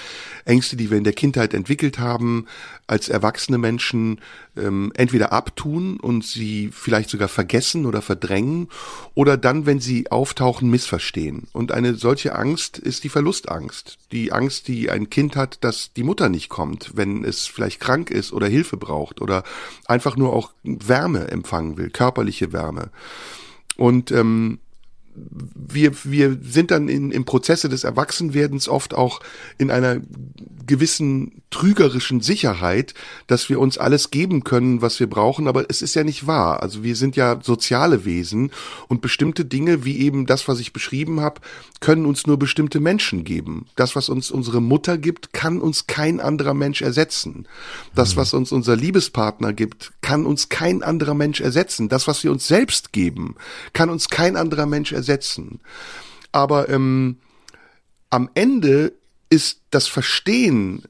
Ängste, die wir in der Kindheit entwickelt haben, als erwachsene Menschen ähm, entweder abtun und sie vielleicht sogar vergessen oder verdrängen oder dann, wenn sie auftauchen, missverstehen. Und eine solche Angst ist die Verlustangst. Die Angst, die ein Kind hat, dass die Mutter nicht kommt, wenn es vielleicht krank ist oder Hilfe braucht oder einfach nur auch Wärme empfangen will, körperliche Wärme. Und ähm, wir, wir sind dann in, im Prozesse des Erwachsenwerdens oft auch in einer gewissen trügerischen Sicherheit, dass wir uns alles geben können, was wir brauchen, aber es ist ja nicht wahr. Also wir sind ja soziale Wesen und bestimmte Dinge, wie eben das, was ich beschrieben habe, können uns nur bestimmte Menschen geben. Das, was uns unsere Mutter gibt, kann uns kein anderer Mensch ersetzen. Das, mhm. was uns unser Liebespartner gibt, kann uns kein anderer Mensch ersetzen. Das, was wir uns selbst geben, kann uns kein anderer Mensch ersetzen. Aber ähm, am Ende ist das Verstehen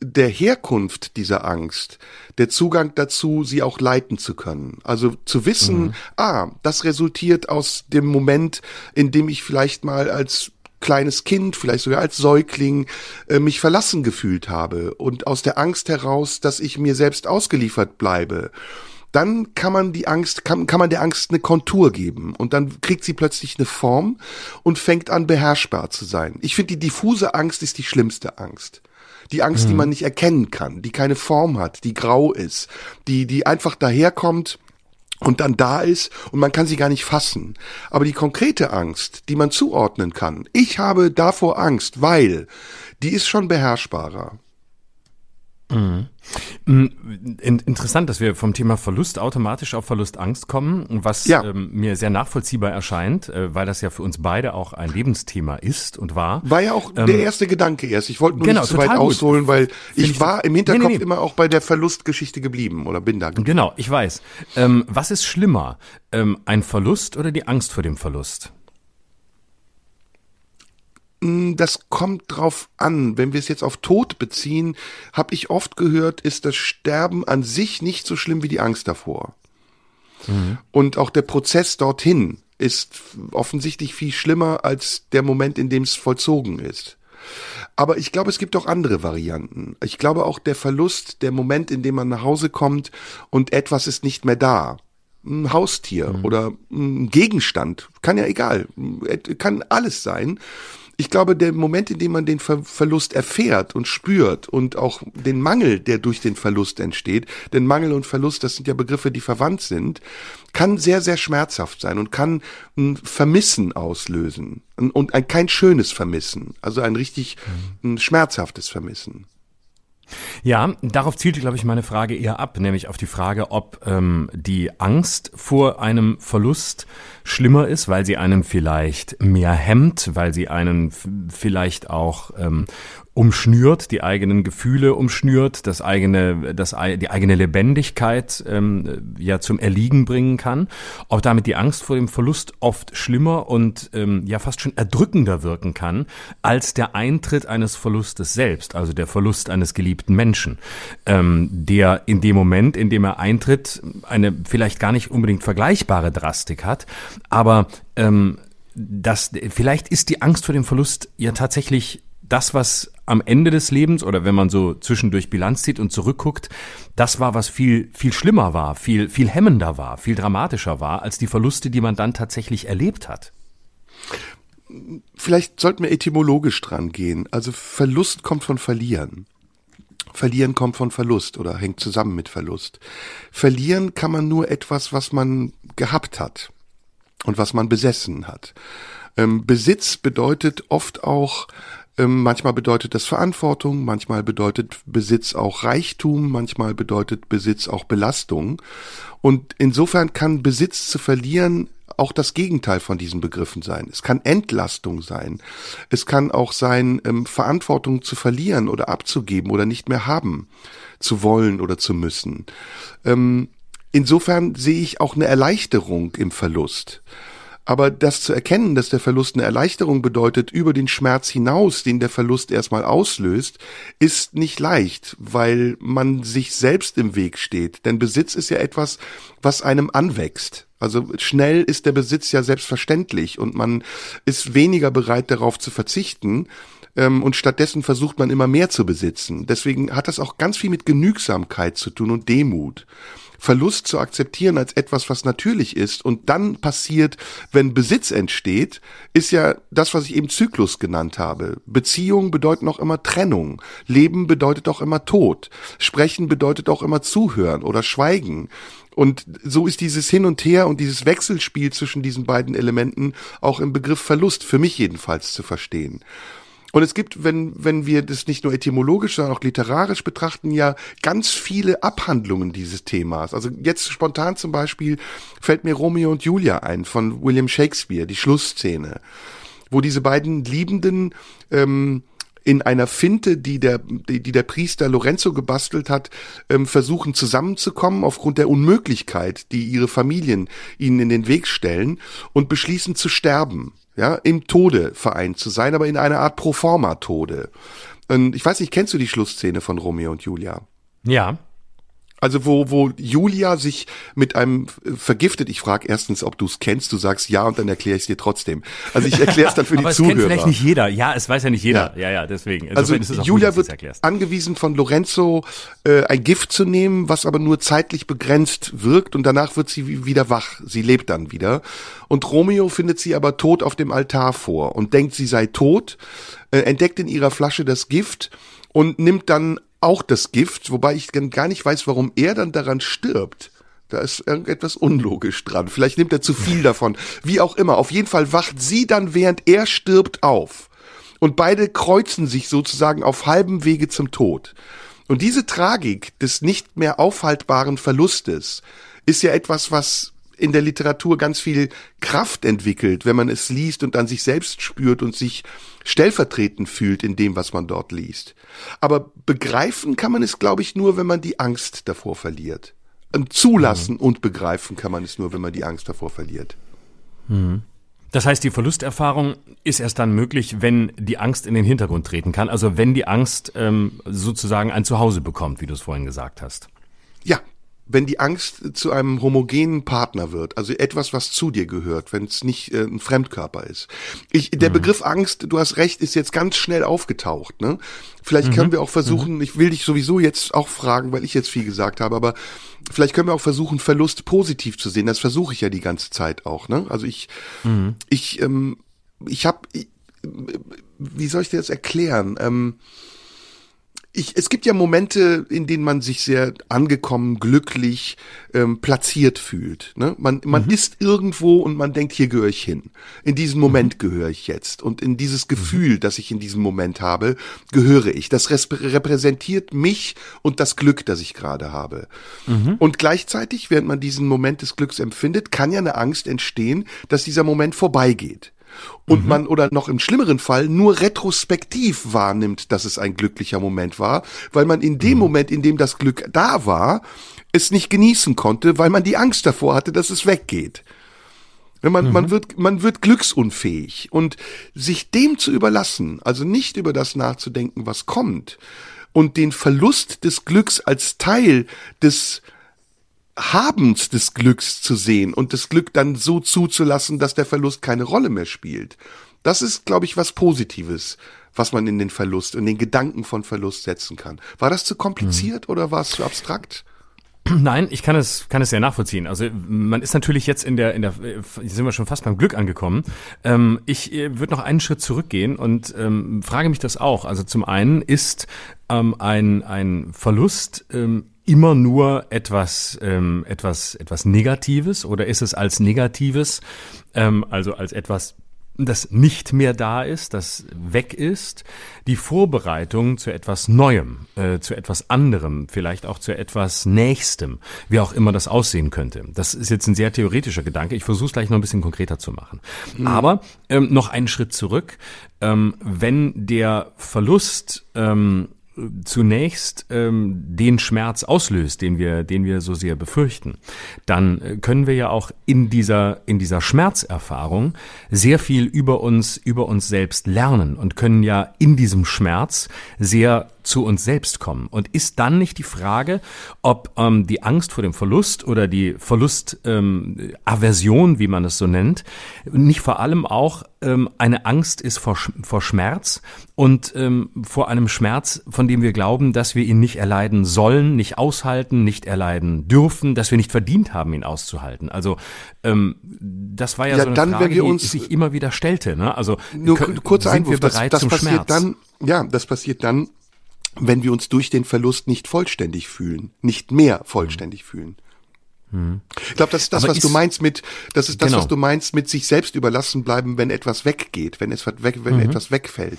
der Herkunft dieser Angst, der Zugang dazu, sie auch leiten zu können. Also zu wissen, mhm. ah, das resultiert aus dem Moment, in dem ich vielleicht mal als kleines Kind, vielleicht sogar als Säugling, äh, mich verlassen gefühlt habe und aus der Angst heraus, dass ich mir selbst ausgeliefert bleibe dann kann man die Angst, kann, kann man der Angst eine Kontur geben und dann kriegt sie plötzlich eine Form und fängt an beherrschbar zu sein. Ich finde, die diffuse Angst ist die schlimmste Angst. Die Angst, mhm. die man nicht erkennen kann, die keine Form hat, die grau ist, die, die einfach daherkommt und dann da ist und man kann sie gar nicht fassen. Aber die konkrete Angst, die man zuordnen kann, ich habe davor Angst, weil, die ist schon beherrschbarer. Mhm. Mm, interessant, dass wir vom Thema Verlust automatisch auf Verlustangst kommen, was ja. ähm, mir sehr nachvollziehbar erscheint, äh, weil das ja für uns beide auch ein Lebensthema ist und war. War ja auch ähm, der erste Gedanke erst. Ich wollte nur genau, nicht zu weit gut. ausholen, weil ich, ich, war im Hinterkopf nee, nee, nee. immer auch bei der Verlustgeschichte geblieben oder bin da geblieben. Genau, ich weiß. Ähm, was ist schlimmer, ähm, ein Verlust oder die Angst vor dem Verlust? Hm, das kommt drauf an. Wenn wir es jetzt auf Tod beziehen, habe ich oft gehört, ist das Sterben an sich nicht so schlimm wie die Angst davor. Mhm. Und auch der Prozess dorthin ist offensichtlich viel schlimmer als der Moment, in dem es vollzogen ist. Aber ich glaube, es gibt auch andere Varianten. Ich glaube auch der Verlust, der Moment, in dem man nach Hause kommt und etwas ist nicht mehr da. Ein Haustier mhm. oder ein Gegenstand, kann ja egal, kann alles sein ich glaube, der Moment, in dem man den Ver Verlust erfährt und spürt und auch den Mangel, der durch den Verlust entsteht, denn Mangel und Verlust, das sind ja Begriffe, die verwandt sind, kann sehr, sehr schmerzhaft sein und kann ein Vermissen auslösen und ein kein schönes Vermissen, also ein richtig ein schmerzhaftes Vermissen. Ja, darauf zielte, glaube ich, meine Frage eher ab, nämlich auf die Frage, ob ähm, die Angst vor einem Verlust schlimmer ist, weil sie einen vielleicht mehr hemmt, weil sie einen vielleicht auch ähm, umschnürt, die eigenen Gefühle umschnürt, das eigene, das, die eigene Lebendigkeit ähm, ja zum Erliegen bringen kann. Auch damit die Angst vor dem Verlust oft schlimmer und ähm, ja fast schon erdrückender wirken kann als der Eintritt eines Verlustes selbst, also der Verlust eines geliebten Menschen, ähm, der in dem Moment, in dem er eintritt, eine vielleicht gar nicht unbedingt vergleichbare Drastik hat, aber ähm, dass vielleicht ist die Angst vor dem Verlust ja tatsächlich das, was am Ende des Lebens oder wenn man so zwischendurch Bilanz zieht und zurückguckt, das war, was viel, viel schlimmer war, viel, viel hemmender war, viel dramatischer war, als die Verluste, die man dann tatsächlich erlebt hat. Vielleicht sollten wir etymologisch dran gehen. Also Verlust kommt von Verlieren. Verlieren kommt von Verlust oder hängt zusammen mit Verlust. Verlieren kann man nur etwas, was man gehabt hat und was man besessen hat. Ähm, Besitz bedeutet oft auch ähm, manchmal bedeutet das Verantwortung, manchmal bedeutet Besitz auch Reichtum, manchmal bedeutet Besitz auch Belastung. Und insofern kann Besitz zu verlieren auch das Gegenteil von diesen Begriffen sein. Es kann Entlastung sein. Es kann auch sein, ähm, Verantwortung zu verlieren oder abzugeben oder nicht mehr haben zu wollen oder zu müssen. Ähm, insofern sehe ich auch eine Erleichterung im Verlust. Aber das zu erkennen, dass der Verlust eine Erleichterung bedeutet über den Schmerz hinaus, den der Verlust erstmal auslöst, ist nicht leicht, weil man sich selbst im Weg steht. Denn Besitz ist ja etwas, was einem anwächst. Also schnell ist der Besitz ja selbstverständlich und man ist weniger bereit darauf zu verzichten, ähm, und stattdessen versucht man immer mehr zu besitzen. Deswegen hat das auch ganz viel mit Genügsamkeit zu tun und Demut. Verlust zu akzeptieren als etwas, was natürlich ist und dann passiert, wenn Besitz entsteht, ist ja das, was ich eben Zyklus genannt habe. Beziehung bedeutet auch immer Trennung. Leben bedeutet auch immer Tod. Sprechen bedeutet auch immer Zuhören oder Schweigen. Und so ist dieses Hin und Her und dieses Wechselspiel zwischen diesen beiden Elementen auch im Begriff Verlust für mich jedenfalls zu verstehen. Und es gibt, wenn, wenn wir das nicht nur etymologisch, sondern auch literarisch betrachten, ja ganz viele Abhandlungen dieses Themas. Also jetzt spontan zum Beispiel fällt mir Romeo und Julia ein von William Shakespeare, die Schlussszene, wo diese beiden Liebenden ähm, in einer Finte, die der, die, die der Priester Lorenzo gebastelt hat, ähm, versuchen zusammenzukommen aufgrund der Unmöglichkeit, die ihre Familien ihnen in den Weg stellen und beschließen zu sterben ja, im Tode vereint zu sein, aber in einer Art Proforma-Tode. Ich weiß nicht, kennst du die Schlussszene von Romeo und Julia? Ja. Also wo, wo Julia sich mit einem vergiftet, ich frage erstens, ob du es kennst, du sagst ja und dann erkläre ich es dir trotzdem. Also ich erkläre es dann für die Aber Zuhörer. kennt vielleicht nicht jeder. Ja, es weiß ja nicht jeder. Ja, ja, ja deswegen. Insofern also Julia gut, wird angewiesen von Lorenzo äh, ein Gift zu nehmen, was aber nur zeitlich begrenzt wirkt und danach wird sie wieder wach. Sie lebt dann wieder. Und Romeo findet sie aber tot auf dem Altar vor und denkt, sie sei tot, äh, entdeckt in ihrer Flasche das Gift und nimmt dann auch das Gift, wobei ich gar nicht weiß, warum er dann daran stirbt. Da ist irgendetwas unlogisch dran. Vielleicht nimmt er zu viel davon. Wie auch immer. Auf jeden Fall wacht sie dann, während er stirbt, auf. Und beide kreuzen sich sozusagen auf halbem Wege zum Tod. Und diese Tragik des nicht mehr aufhaltbaren Verlustes ist ja etwas, was in der Literatur ganz viel Kraft entwickelt, wenn man es liest und an sich selbst spürt und sich stellvertretend fühlt in dem, was man dort liest. Aber begreifen kann man es, glaube ich, nur, wenn man die Angst davor verliert. Und zulassen mhm. und begreifen kann man es nur, wenn man die Angst davor verliert. Mhm. Das heißt, die Verlusterfahrung ist erst dann möglich, wenn die Angst in den Hintergrund treten kann. Also wenn die Angst ähm, sozusagen ein Zuhause bekommt, wie du es vorhin gesagt hast. Ja, wenn die Angst zu einem homogenen Partner wird, also etwas, was zu dir gehört, wenn es nicht äh, ein Fremdkörper ist. Ich, der mhm. Begriff Angst, du hast recht, ist jetzt ganz schnell aufgetaucht. Ne? Vielleicht mhm. können wir auch versuchen, mhm. ich will dich sowieso jetzt auch fragen, weil ich jetzt viel gesagt habe, aber vielleicht können wir auch versuchen, Verlust positiv zu sehen. Das versuche ich ja die ganze Zeit auch. Ne? Also ich, mhm. ich, ähm, ich habe, wie soll ich dir das erklären? Ähm, ich, es gibt ja Momente, in denen man sich sehr angekommen, glücklich, ähm, platziert fühlt. Ne? Man, man mhm. ist irgendwo und man denkt, hier gehöre ich hin. In diesem Moment mhm. gehöre ich jetzt. Und in dieses mhm. Gefühl, mhm. das ich in diesem Moment habe, gehöre ich. Das repräsentiert mich und das Glück, das ich gerade habe. Mhm. Und gleichzeitig, während man diesen Moment des Glücks empfindet, kann ja eine Angst entstehen, dass dieser Moment vorbeigeht und mhm. man oder noch im schlimmeren Fall nur retrospektiv wahrnimmt, dass es ein glücklicher Moment war, weil man in dem mhm. Moment, in dem das Glück da war, es nicht genießen konnte, weil man die Angst davor hatte, dass es weggeht. Man, mhm. man, wird, man wird glücksunfähig und sich dem zu überlassen, also nicht über das nachzudenken, was kommt und den Verlust des Glücks als Teil des Habens des Glücks zu sehen und das Glück dann so zuzulassen, dass der Verlust keine Rolle mehr spielt. Das ist, glaube ich, was Positives, was man in den Verlust, in den Gedanken von Verlust setzen kann. War das zu kompliziert mhm. oder war es zu abstrakt? Nein, ich kann es, kann es sehr nachvollziehen. Also man ist natürlich jetzt in der, in der, sind wir schon fast beim Glück angekommen. Ähm, ich äh, würde noch einen Schritt zurückgehen und ähm, frage mich das auch. Also zum einen ist ähm, ein, ein Verlust ähm, immer nur etwas, ähm, etwas, etwas Negatives oder ist es als Negatives, ähm, also als etwas das nicht mehr da ist, das weg ist, die Vorbereitung zu etwas Neuem, äh, zu etwas anderem, vielleicht auch zu etwas Nächstem, wie auch immer das aussehen könnte. Das ist jetzt ein sehr theoretischer Gedanke. Ich versuche es gleich noch ein bisschen konkreter zu machen. Mhm. Aber ähm, noch einen Schritt zurück. Ähm, wenn der Verlust ähm, zunächst ähm, den Schmerz auslöst, den wir, den wir so sehr befürchten, dann äh, können wir ja auch in dieser in dieser Schmerzerfahrung sehr viel über uns über uns selbst lernen und können ja in diesem Schmerz sehr zu uns selbst kommen. Und ist dann nicht die Frage, ob ähm, die Angst vor dem Verlust oder die Verlustaversion, ähm, wie man es so nennt, nicht vor allem auch ähm, eine Angst ist vor, vor Schmerz und ähm, vor einem Schmerz, von dem wir glauben, dass wir ihn nicht erleiden sollen, nicht aushalten, nicht erleiden dürfen, dass wir nicht verdient haben, ihn auszuhalten. Also ähm, das war ja, ja so eine dann, Frage, die sich immer wieder stellte. Ne? Also nur kurzer Einwurf, das, das passiert Schmerz? dann, ja, das passiert dann, wenn wir uns durch den Verlust nicht vollständig fühlen, nicht mehr vollständig mhm. fühlen. Mhm. Ich glaube, das ist das, Aber was ist, du meinst mit, das ist das, genau. was du meinst mit sich selbst überlassen bleiben, wenn etwas weggeht, wenn es weg, wenn mhm. etwas wegfällt.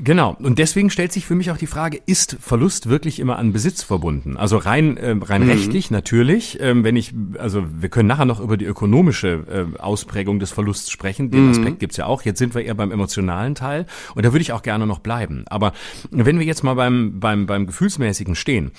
Genau. Und deswegen stellt sich für mich auch die Frage, ist Verlust wirklich immer an Besitz verbunden? Also rein, äh, rein mhm. rechtlich natürlich. Ähm, wenn ich, also wir können nachher noch über die ökonomische äh, Ausprägung des Verlusts sprechen. Den mhm. Aspekt gibt's ja auch. Jetzt sind wir eher beim emotionalen Teil. Und da würde ich auch gerne noch bleiben. Aber wenn wir jetzt mal beim, beim, beim Gefühlsmäßigen stehen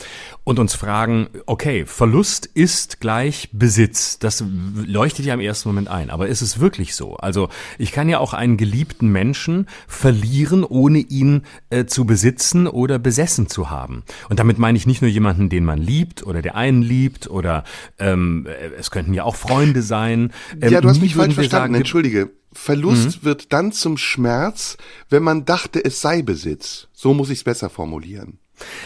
und uns fragen, okay, Verlust ist gleich Besitz. Das leuchtet ja im ersten Moment ein. Aber ist es wirklich so? Also ich kann ja auch einen geliebten Menschen verlieren, ohne ihn äh, zu besitzen oder besessen zu haben. Und damit meine ich nicht nur jemanden, den man liebt oder der einen liebt oder ähm, äh, es könnten ja auch Freunde sein. Ähm, ja, du hast mich falsch verstanden, sagen, entschuldige. Verlust mhm. wird dann zum Schmerz, wenn man dachte, es sei Besitz. So muss ich es besser formulieren.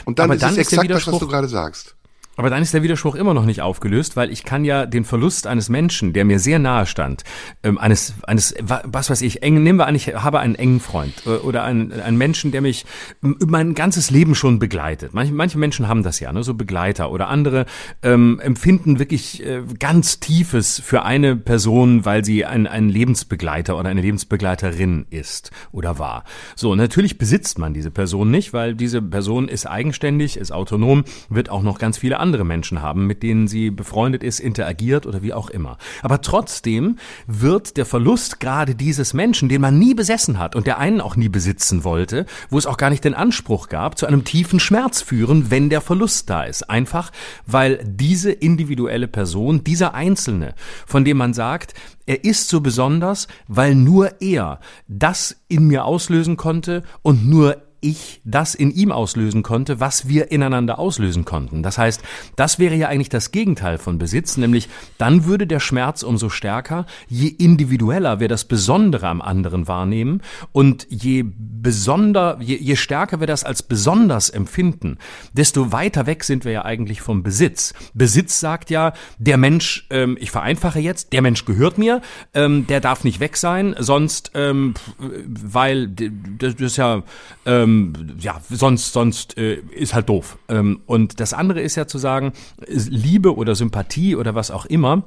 Und dann Aber ist dann es exakt das, was du gerade sagst. Aber dann ist der Widerspruch immer noch nicht aufgelöst, weil ich kann ja den Verlust eines Menschen, der mir sehr nahe stand, ähm, eines, eines, was weiß ich, eng, nehmen wir an, ich habe einen engen Freund äh, oder einen, einen Menschen, der mich mein ganzes Leben schon begleitet. Manche, manche Menschen haben das ja, ne, so Begleiter oder andere ähm, empfinden wirklich äh, ganz Tiefes für eine Person, weil sie ein, ein Lebensbegleiter oder eine Lebensbegleiterin ist oder war. So, natürlich besitzt man diese Person nicht, weil diese Person ist eigenständig, ist autonom, wird auch noch ganz viele andere Menschen haben, mit denen sie befreundet ist, interagiert oder wie auch immer. Aber trotzdem wird der Verlust gerade dieses Menschen, den man nie besessen hat und der einen auch nie besitzen wollte, wo es auch gar nicht den Anspruch gab, zu einem tiefen Schmerz führen, wenn der Verlust da ist. Einfach, weil diese individuelle Person, dieser Einzelne, von dem man sagt, er ist so besonders, weil nur er das in mir auslösen konnte und nur ich das in ihm auslösen konnte, was wir ineinander auslösen konnten. Das heißt, das wäre ja eigentlich das Gegenteil von Besitz, nämlich dann würde der Schmerz umso stärker, je individueller wir das Besondere am anderen wahrnehmen und je besonder, je, je stärker wir das als besonders empfinden, desto weiter weg sind wir ja eigentlich vom Besitz. Besitz sagt ja, der Mensch, ähm, ich vereinfache jetzt, der Mensch gehört mir, ähm, der darf nicht weg sein, sonst, ähm, weil das ist ja ähm, ähm, ja, sonst, sonst äh, ist halt doof. Ähm, und das andere ist ja zu sagen, Liebe oder Sympathie oder was auch immer,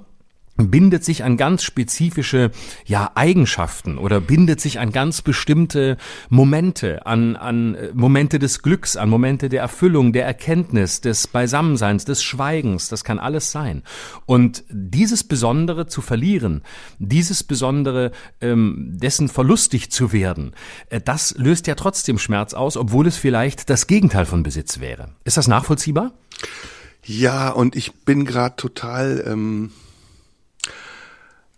bindet sich an ganz spezifische ja Eigenschaften oder bindet sich an ganz bestimmte Momente, an an äh, Momente des Glücks, an Momente der Erfüllung, der Erkenntnis, des Beisammenseins, des Schweigens, das kann alles sein. Und dieses Besondere zu verlieren, dieses Besondere ähm, dessen verlustig zu werden, äh, das löst ja trotzdem Schmerz aus, obwohl es vielleicht das Gegenteil von Besitz wäre. Ist das nachvollziehbar? Ja, und ich bin gerade total ähm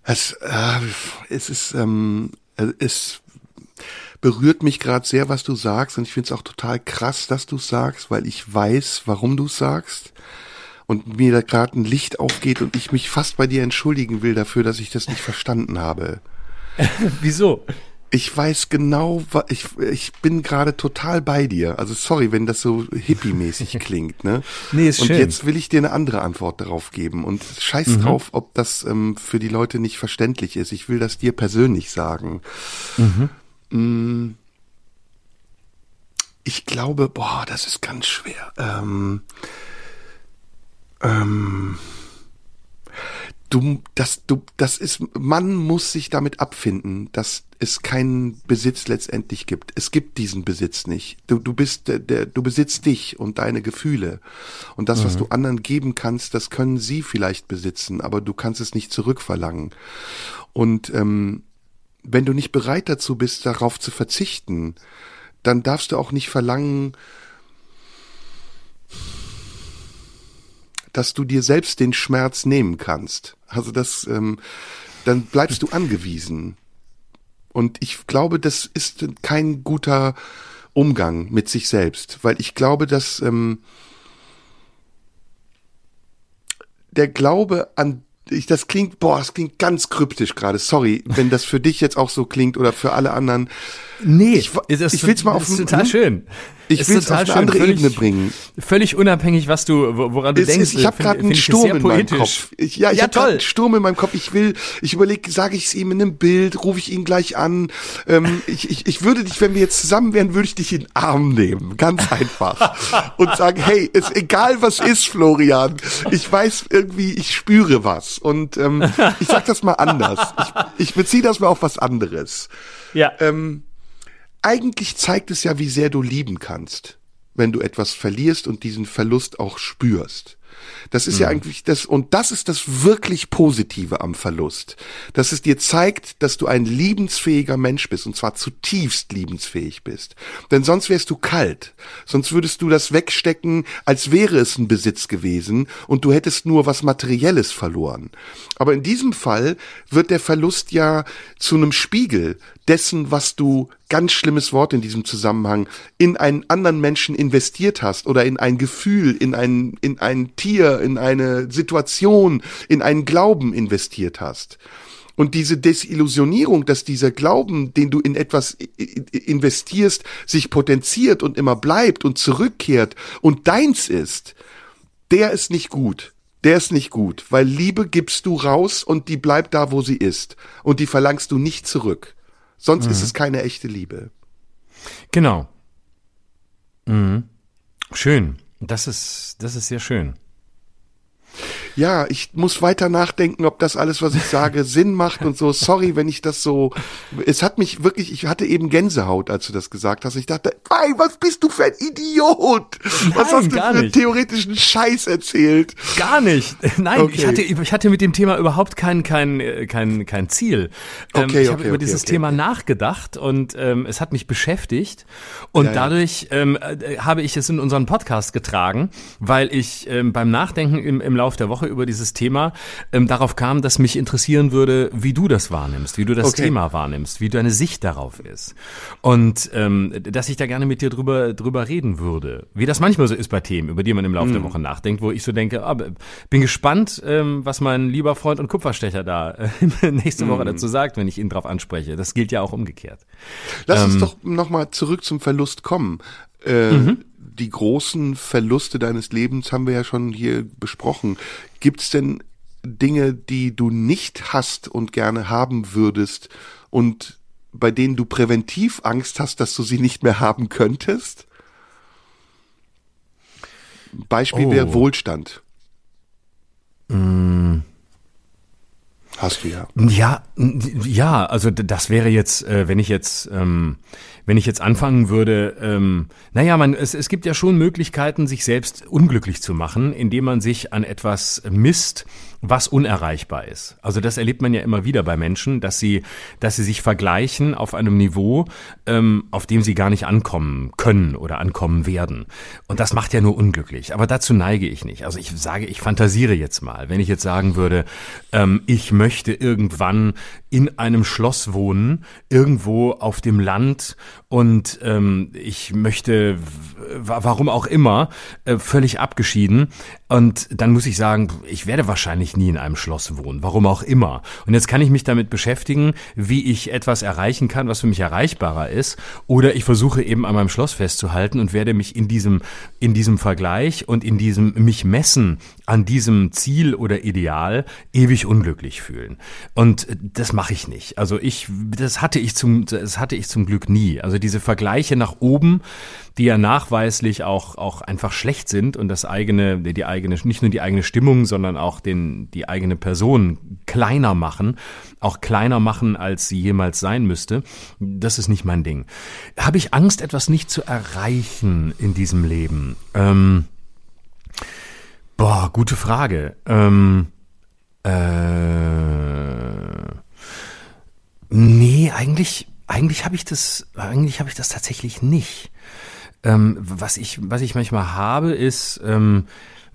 es, äh, es ist, ähm, es berührt mich gerade sehr, was du sagst, und ich finde es auch total krass, dass du sagst, weil ich weiß, warum du sagst. und mir da gerade ein Licht aufgeht und ich mich fast bei dir entschuldigen will dafür, dass ich das nicht verstanden habe. Wieso? Ich weiß genau, ich, ich bin gerade total bei dir. Also sorry, wenn das so hippie-mäßig klingt, ne? Nee, ist und schön. jetzt will ich dir eine andere Antwort darauf geben. Und scheiß mhm. drauf, ob das ähm, für die Leute nicht verständlich ist. Ich will das dir persönlich sagen. Mhm. Mm. Ich glaube, boah, das ist ganz schwer. Ähm, ähm, du, das, du, das ist, man muss sich damit abfinden, dass es keinen Besitz letztendlich gibt. Es gibt diesen Besitz nicht. Du, du bist, der, du besitzt dich und deine Gefühle. Und das, mhm. was du anderen geben kannst, das können sie vielleicht besitzen, aber du kannst es nicht zurückverlangen. Und ähm, wenn du nicht bereit dazu bist, darauf zu verzichten, dann darfst du auch nicht verlangen, dass du dir selbst den Schmerz nehmen kannst. Also das, ähm, dann bleibst du angewiesen. Und ich glaube, das ist kein guter Umgang mit sich selbst, weil ich glaube, dass ähm, der Glaube an ich, das klingt, boah, es klingt ganz kryptisch gerade. Sorry, wenn das für dich jetzt auch so klingt oder für alle anderen. Nee, ich, ich will es mal auf. Das ist total schön. Ich will es auf eine andere völlig, Ebene bringen. Völlig unabhängig, was du, woran du es denkst. Ist, ich habe gerade einen Sturm in meinem Kopf. Ich, ja, ich ja, habe einen Sturm in meinem Kopf. Ich will, ich überlege, sage ich es ihm in einem Bild, rufe ich ihn gleich an. Ähm, ich, ich, ich würde dich, wenn wir jetzt zusammen wären, würde ich dich in den Arm nehmen, ganz einfach und sagen, hey, ist egal was ist, Florian. Ich weiß irgendwie, ich spüre was und ähm, ich sag das mal anders. Ich, ich beziehe das mal auf was anderes. Ja. Ähm, eigentlich zeigt es ja, wie sehr du lieben kannst, wenn du etwas verlierst und diesen Verlust auch spürst. Das ist mhm. ja eigentlich das, und das ist das wirklich Positive am Verlust. Dass es dir zeigt, dass du ein liebensfähiger Mensch bist, und zwar zutiefst liebensfähig bist. Denn sonst wärst du kalt. Sonst würdest du das wegstecken, als wäre es ein Besitz gewesen, und du hättest nur was Materielles verloren. Aber in diesem Fall wird der Verlust ja zu einem Spiegel dessen, was du ganz schlimmes Wort in diesem Zusammenhang in einen anderen Menschen investiert hast oder in ein Gefühl, in ein in ein Tier, in eine Situation, in einen Glauben investiert hast. Und diese Desillusionierung, dass dieser Glauben, den du in etwas investierst, sich potenziert und immer bleibt und zurückkehrt und deins ist, der ist nicht gut. Der ist nicht gut, weil Liebe gibst du raus und die bleibt da, wo sie ist. Und die verlangst du nicht zurück. Sonst mhm. ist es keine echte Liebe. Genau. Mhm. Schön. Das ist, das ist sehr schön. Ja, ich muss weiter nachdenken, ob das alles, was ich sage, Sinn macht und so. Sorry, wenn ich das so. Es hat mich wirklich, ich hatte eben Gänsehaut, als du das gesagt hast. Ich dachte, ey, was bist du für ein Idiot? Nein, was hast du für einen theoretischen Scheiß erzählt? Gar nicht. Nein, okay. ich hatte, ich hatte mit dem Thema überhaupt kein, kein, kein, kein Ziel. Ähm, okay, ich habe okay, über dieses Thema nachgedacht und ähm, es hat mich beschäftigt und ja, dadurch ähm, äh, habe ich es in unseren Podcast getragen, weil ich ähm, beim Nachdenken im, im Lauf der Woche über dieses Thema ähm, darauf kam, dass mich interessieren würde, wie du das wahrnimmst, wie du das okay. Thema wahrnimmst, wie deine Sicht darauf ist. Und ähm, dass ich da gerne mit dir drüber, drüber reden würde. Wie das manchmal so ist bei Themen, über die man im Laufe mm. der Woche nachdenkt, wo ich so denke, ah, bin gespannt, ähm, was mein lieber Freund und Kupferstecher da äh, nächste Woche mm. dazu sagt, wenn ich ihn drauf anspreche. Das gilt ja auch umgekehrt. Lass ähm, uns doch nochmal zurück zum Verlust kommen. Äh, mhm die großen Verluste deines Lebens haben wir ja schon hier besprochen. Gibt es denn Dinge, die du nicht hast und gerne haben würdest und bei denen du präventiv Angst hast, dass du sie nicht mehr haben könntest? Beispiel oh. wäre Wohlstand. Mm. Hast du ja. Ja, ja, also das wäre jetzt, äh, wenn ich jetzt, ähm, wenn ich jetzt anfangen würde, ähm, naja, man, es, es gibt ja schon Möglichkeiten, sich selbst unglücklich zu machen, indem man sich an etwas misst, was unerreichbar ist. Also das erlebt man ja immer wieder bei Menschen, dass sie, dass sie sich vergleichen auf einem Niveau, ähm, auf dem sie gar nicht ankommen können oder ankommen werden. Und das macht ja nur unglücklich. Aber dazu neige ich nicht. Also ich sage, ich fantasiere jetzt mal. Wenn ich jetzt sagen würde, ähm, ich möchte irgendwann in einem Schloss wohnen, irgendwo auf dem Land und ähm, ich möchte, warum auch immer, äh, völlig abgeschieden. Und dann muss ich sagen, ich werde wahrscheinlich nie in einem Schloss wohnen, warum auch immer. Und jetzt kann ich mich damit beschäftigen, wie ich etwas erreichen kann, was für mich erreichbarer ist. Oder ich versuche eben an meinem Schloss festzuhalten und werde mich in diesem, in diesem Vergleich und in diesem mich messen an diesem Ziel oder Ideal ewig unglücklich fühlen. Und das mache ich nicht. Also ich, das hatte ich zum, das hatte ich zum Glück nie. Also diese Vergleiche nach oben, die ja nachweislich auch, auch einfach schlecht sind und das eigene, die eigene, nicht nur die eigene Stimmung, sondern auch den, die eigene Person kleiner machen, auch kleiner machen, als sie jemals sein müsste. Das ist nicht mein Ding. Habe ich Angst, etwas nicht zu erreichen in diesem Leben? Ähm, boah, gute Frage. Ähm, äh, nee, eigentlich, eigentlich habe ich das, eigentlich habe ich das tatsächlich nicht. Ähm, was ich, was ich manchmal habe, ist, ähm,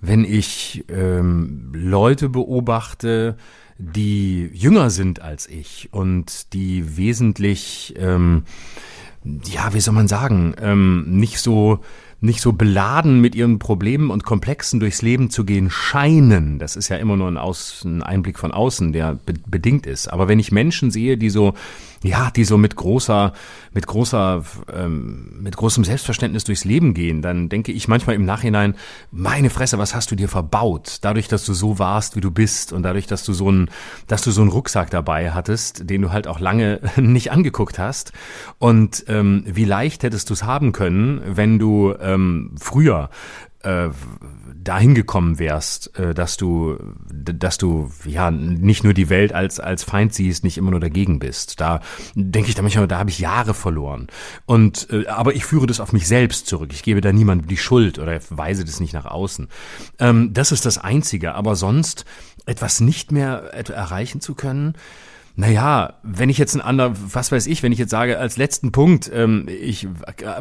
wenn ich ähm, Leute beobachte, die jünger sind als ich und die wesentlich, ähm, ja, wie soll man sagen, ähm, nicht so nicht so beladen mit ihren Problemen und Komplexen durchs Leben zu gehen scheinen. Das ist ja immer nur ein, Aus, ein Einblick von außen, der be bedingt ist. Aber wenn ich Menschen sehe, die so ja, die so mit großer, mit großer, ähm, mit großem Selbstverständnis durchs Leben gehen, dann denke ich manchmal im Nachhinein, meine Fresse, was hast du dir verbaut? Dadurch, dass du so warst, wie du bist und dadurch, dass du so einen, dass du so einen Rucksack dabei hattest, den du halt auch lange nicht angeguckt hast. Und ähm, wie leicht hättest du es haben können, wenn du ähm, früher äh, dahin gekommen wärst, äh, dass du, dass du ja nicht nur die Welt als als Feind siehst, nicht immer nur dagegen bist. Da denke ich da manchmal, da habe ich Jahre verloren. Und äh, aber ich führe das auf mich selbst zurück. Ich gebe da niemandem die Schuld oder weise das nicht nach außen. Ähm, das ist das Einzige. Aber sonst etwas nicht mehr erreichen zu können, naja, wenn ich jetzt ein anderer, was weiß ich, wenn ich jetzt sage, als letzten Punkt, ähm, ich,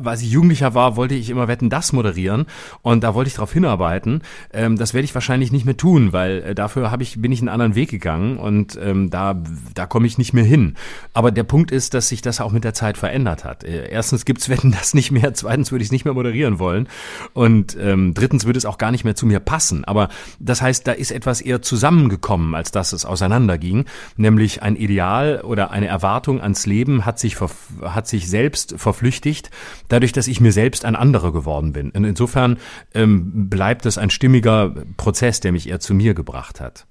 als ich Jugendlicher war, wollte ich immer Wetten das moderieren und da wollte ich darauf hinarbeiten. Ähm, das werde ich wahrscheinlich nicht mehr tun, weil äh, dafür habe ich, bin ich einen anderen Weg gegangen und ähm, da, da komme ich nicht mehr hin. Aber der Punkt ist, dass sich das auch mit der Zeit verändert hat. Äh, erstens gibt's Wetten das nicht mehr, zweitens würde ich es nicht mehr moderieren wollen und ähm, drittens würde es auch gar nicht mehr zu mir passen. Aber das heißt, da ist etwas eher zusammengekommen, als dass es auseinanderging, nämlich ein Ideal oder eine Erwartung ans Leben hat sich, hat sich selbst verflüchtigt, dadurch, dass ich mir selbst ein anderer geworden bin. Und insofern ähm, bleibt es ein stimmiger Prozess, der mich eher zu mir gebracht hat.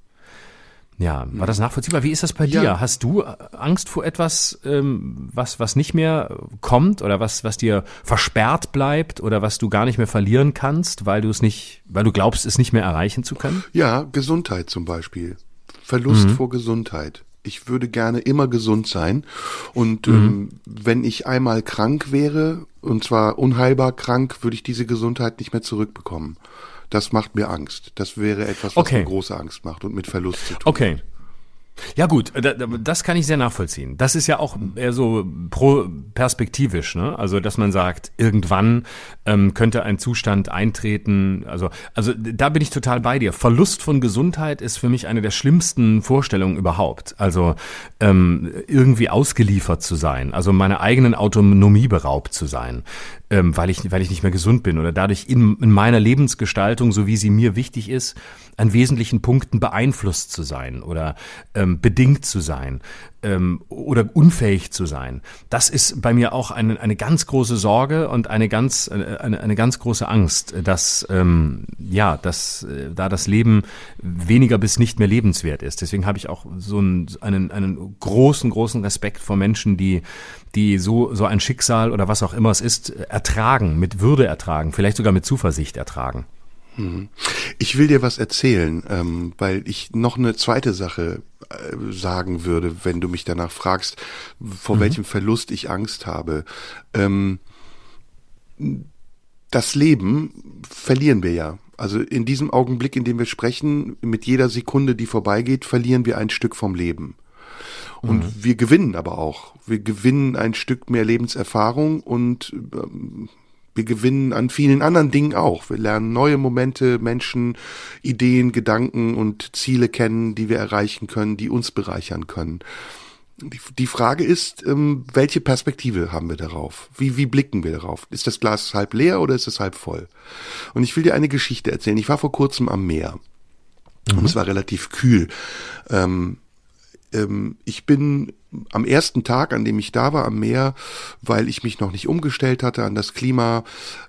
Ja, war das nachvollziehbar? Wie ist das bei ja. dir? Hast du Angst vor etwas, ähm, was, was nicht mehr kommt oder was, was dir versperrt bleibt oder was du gar nicht mehr verlieren kannst, weil du es nicht, weil du glaubst, es nicht mehr erreichen zu können? Ja, Gesundheit zum Beispiel. Verlust mhm. vor Gesundheit ich würde gerne immer gesund sein. Und mhm. ähm, wenn ich einmal krank wäre, und zwar unheilbar krank, würde ich diese Gesundheit nicht mehr zurückbekommen. Das macht mir Angst. Das wäre etwas, was okay. mir große Angst macht und mit Verlust zu tun. Okay. Ja gut, das kann ich sehr nachvollziehen. Das ist ja auch eher so pro perspektivisch, ne? Also dass man sagt, irgendwann ähm, könnte ein Zustand eintreten. Also also da bin ich total bei dir. Verlust von Gesundheit ist für mich eine der schlimmsten Vorstellungen überhaupt. Also ähm, irgendwie ausgeliefert zu sein, also meiner eigenen Autonomie beraubt zu sein, ähm, weil ich weil ich nicht mehr gesund bin oder dadurch in, in meiner Lebensgestaltung, so wie sie mir wichtig ist, an wesentlichen Punkten beeinflusst zu sein oder ähm, bedingt zu sein ähm, oder unfähig zu sein. Das ist bei mir auch eine, eine ganz große Sorge und eine ganz, eine, eine ganz große Angst, dass, ähm, ja, dass äh, da das Leben weniger bis nicht mehr lebenswert ist. Deswegen habe ich auch so einen, einen, einen großen, großen Respekt vor Menschen, die, die so, so ein Schicksal oder was auch immer es ist, ertragen, mit Würde ertragen, vielleicht sogar mit Zuversicht ertragen. Mhm. Ich will dir was erzählen, ähm, weil ich noch eine zweite Sache äh, sagen würde, wenn du mich danach fragst, vor mhm. welchem Verlust ich Angst habe. Ähm, das Leben verlieren wir ja. Also in diesem Augenblick, in dem wir sprechen, mit jeder Sekunde, die vorbeigeht, verlieren wir ein Stück vom Leben. Und mhm. wir gewinnen aber auch. Wir gewinnen ein Stück mehr Lebenserfahrung und ähm, wir gewinnen an vielen anderen Dingen auch. Wir lernen neue Momente, Menschen, Ideen, Gedanken und Ziele kennen, die wir erreichen können, die uns bereichern können. Die Frage ist, ähm, welche Perspektive haben wir darauf? Wie, wie blicken wir darauf? Ist das Glas halb leer oder ist es halb voll? Und ich will dir eine Geschichte erzählen. Ich war vor kurzem am Meer. Mhm. Und es war relativ kühl. Ähm, ähm, ich bin am ersten Tag, an dem ich da war am Meer, weil ich mich noch nicht umgestellt hatte an das Klima,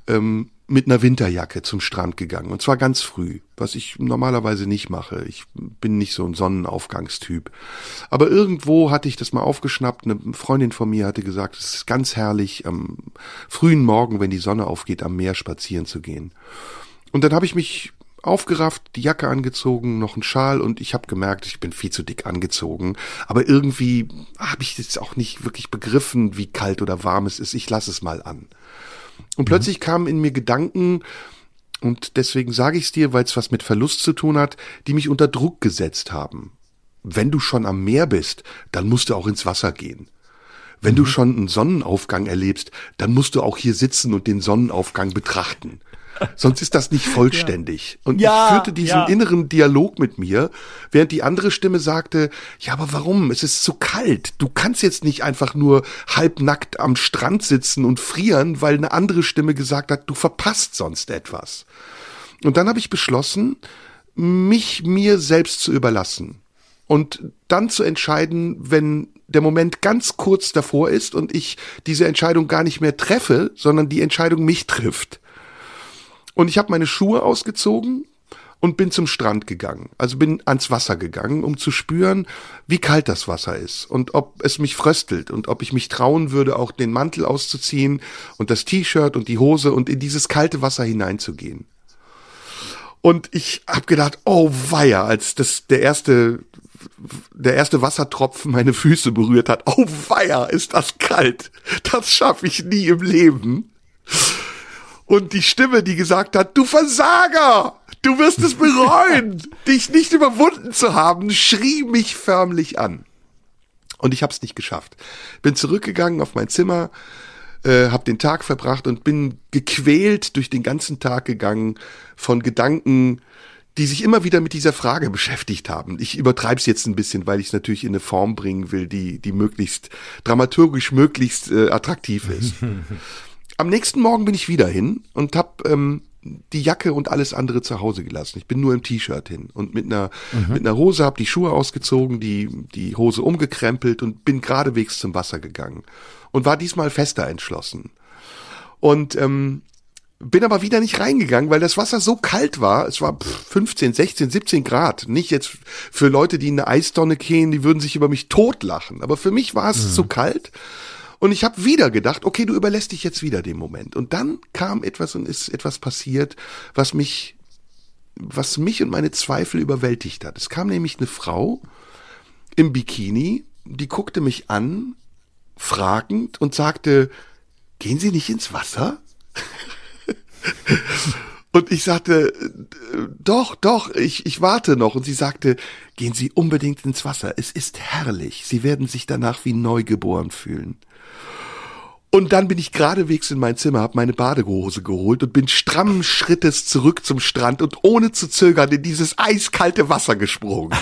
ähm, mit einer Winterjacke zum Strand gegangen. Und zwar ganz früh, was ich normalerweise nicht mache. Ich bin nicht so ein Sonnenaufgangstyp. Aber irgendwo hatte ich das mal aufgeschnappt. Eine Freundin von mir hatte gesagt, es ist ganz herrlich, am frühen Morgen, wenn die Sonne aufgeht, am Meer spazieren zu gehen. Und dann habe ich mich aufgerafft, die Jacke angezogen, noch ein Schal und ich habe gemerkt, ich bin viel zu dick angezogen. Aber irgendwie habe ich jetzt auch nicht wirklich begriffen, wie kalt oder warm es ist. Ich lasse es mal an. Und plötzlich mhm. kamen in mir Gedanken, und deswegen sage ich es dir, weil es was mit Verlust zu tun hat, die mich unter Druck gesetzt haben. Wenn du schon am Meer bist, dann musst du auch ins Wasser gehen. Wenn mhm. du schon einen Sonnenaufgang erlebst, dann musst du auch hier sitzen und den Sonnenaufgang betrachten. Sonst ist das nicht vollständig. Und ja, ich führte diesen ja. inneren Dialog mit mir, während die andere Stimme sagte, ja, aber warum? Es ist zu kalt. Du kannst jetzt nicht einfach nur halbnackt am Strand sitzen und frieren, weil eine andere Stimme gesagt hat, du verpasst sonst etwas. Und dann habe ich beschlossen, mich mir selbst zu überlassen. Und dann zu entscheiden, wenn der Moment ganz kurz davor ist und ich diese Entscheidung gar nicht mehr treffe, sondern die Entscheidung mich trifft. Und ich habe meine Schuhe ausgezogen und bin zum Strand gegangen. Also bin ans Wasser gegangen, um zu spüren, wie kalt das Wasser ist und ob es mich fröstelt und ob ich mich trauen würde, auch den Mantel auszuziehen und das T-Shirt und die Hose und in dieses kalte Wasser hineinzugehen. Und ich habe gedacht, oh weia, als das der erste der erste Wassertropfen meine Füße berührt hat. Oh weia, ist das kalt. Das schaffe ich nie im Leben. Und die Stimme, die gesagt hat, du Versager, du wirst es bereuen, dich nicht überwunden zu haben, schrie mich förmlich an. Und ich habe es nicht geschafft. Bin zurückgegangen auf mein Zimmer, äh, habe den Tag verbracht und bin gequält durch den ganzen Tag gegangen von Gedanken, die sich immer wieder mit dieser Frage beschäftigt haben. Ich übertreibe es jetzt ein bisschen, weil ich es natürlich in eine Form bringen will, die, die möglichst dramaturgisch möglichst äh, attraktiv ist. Am nächsten Morgen bin ich wieder hin und hab ähm, die Jacke und alles andere zu Hause gelassen. Ich bin nur im T-Shirt hin und mit einer mhm. mit einer Hose habe die Schuhe ausgezogen, die die Hose umgekrempelt und bin geradewegs zum Wasser gegangen und war diesmal fester entschlossen. Und ähm, bin aber wieder nicht reingegangen, weil das Wasser so kalt war. Es war 15, 16, 17 Grad. Nicht jetzt für Leute, die in eine Eistonne gehen, die würden sich über mich totlachen. Aber für mich war es mhm. zu kalt. Und ich habe wieder gedacht, okay, du überlässt dich jetzt wieder dem Moment. Und dann kam etwas und ist etwas passiert, was mich, was mich und meine Zweifel überwältigt hat. Es kam nämlich eine Frau im Bikini, die guckte mich an, fragend und sagte, gehen Sie nicht ins Wasser? Und ich sagte, doch, doch, ich, ich warte noch. Und sie sagte, gehen Sie unbedingt ins Wasser. Es ist herrlich. Sie werden sich danach wie neugeboren fühlen. Und dann bin ich geradewegs in mein Zimmer, habe meine Badehose geholt und bin strammen Schrittes zurück zum Strand und ohne zu zögern in dieses eiskalte Wasser gesprungen.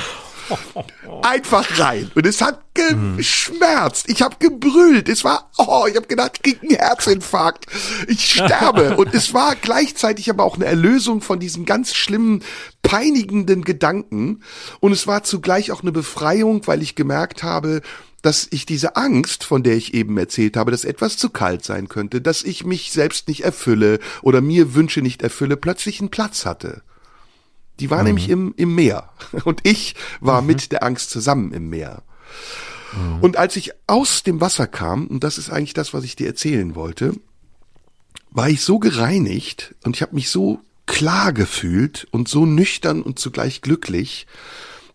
Einfach rein. Und es hat geschmerzt. Ich habe gebrüllt. Es war, oh, ich habe gedacht, ich krieg einen Herzinfarkt. Ich sterbe. Und es war gleichzeitig aber auch eine Erlösung von diesen ganz schlimmen, peinigenden Gedanken. Und es war zugleich auch eine Befreiung, weil ich gemerkt habe, dass ich diese Angst, von der ich eben erzählt habe, dass etwas zu kalt sein könnte, dass ich mich selbst nicht erfülle oder mir Wünsche nicht erfülle, plötzlich einen Platz hatte. Die war mhm. nämlich im, im Meer. Und ich war mhm. mit der Angst zusammen im Meer. Mhm. Und als ich aus dem Wasser kam, und das ist eigentlich das, was ich dir erzählen wollte, war ich so gereinigt und ich habe mich so klar gefühlt und so nüchtern und zugleich glücklich,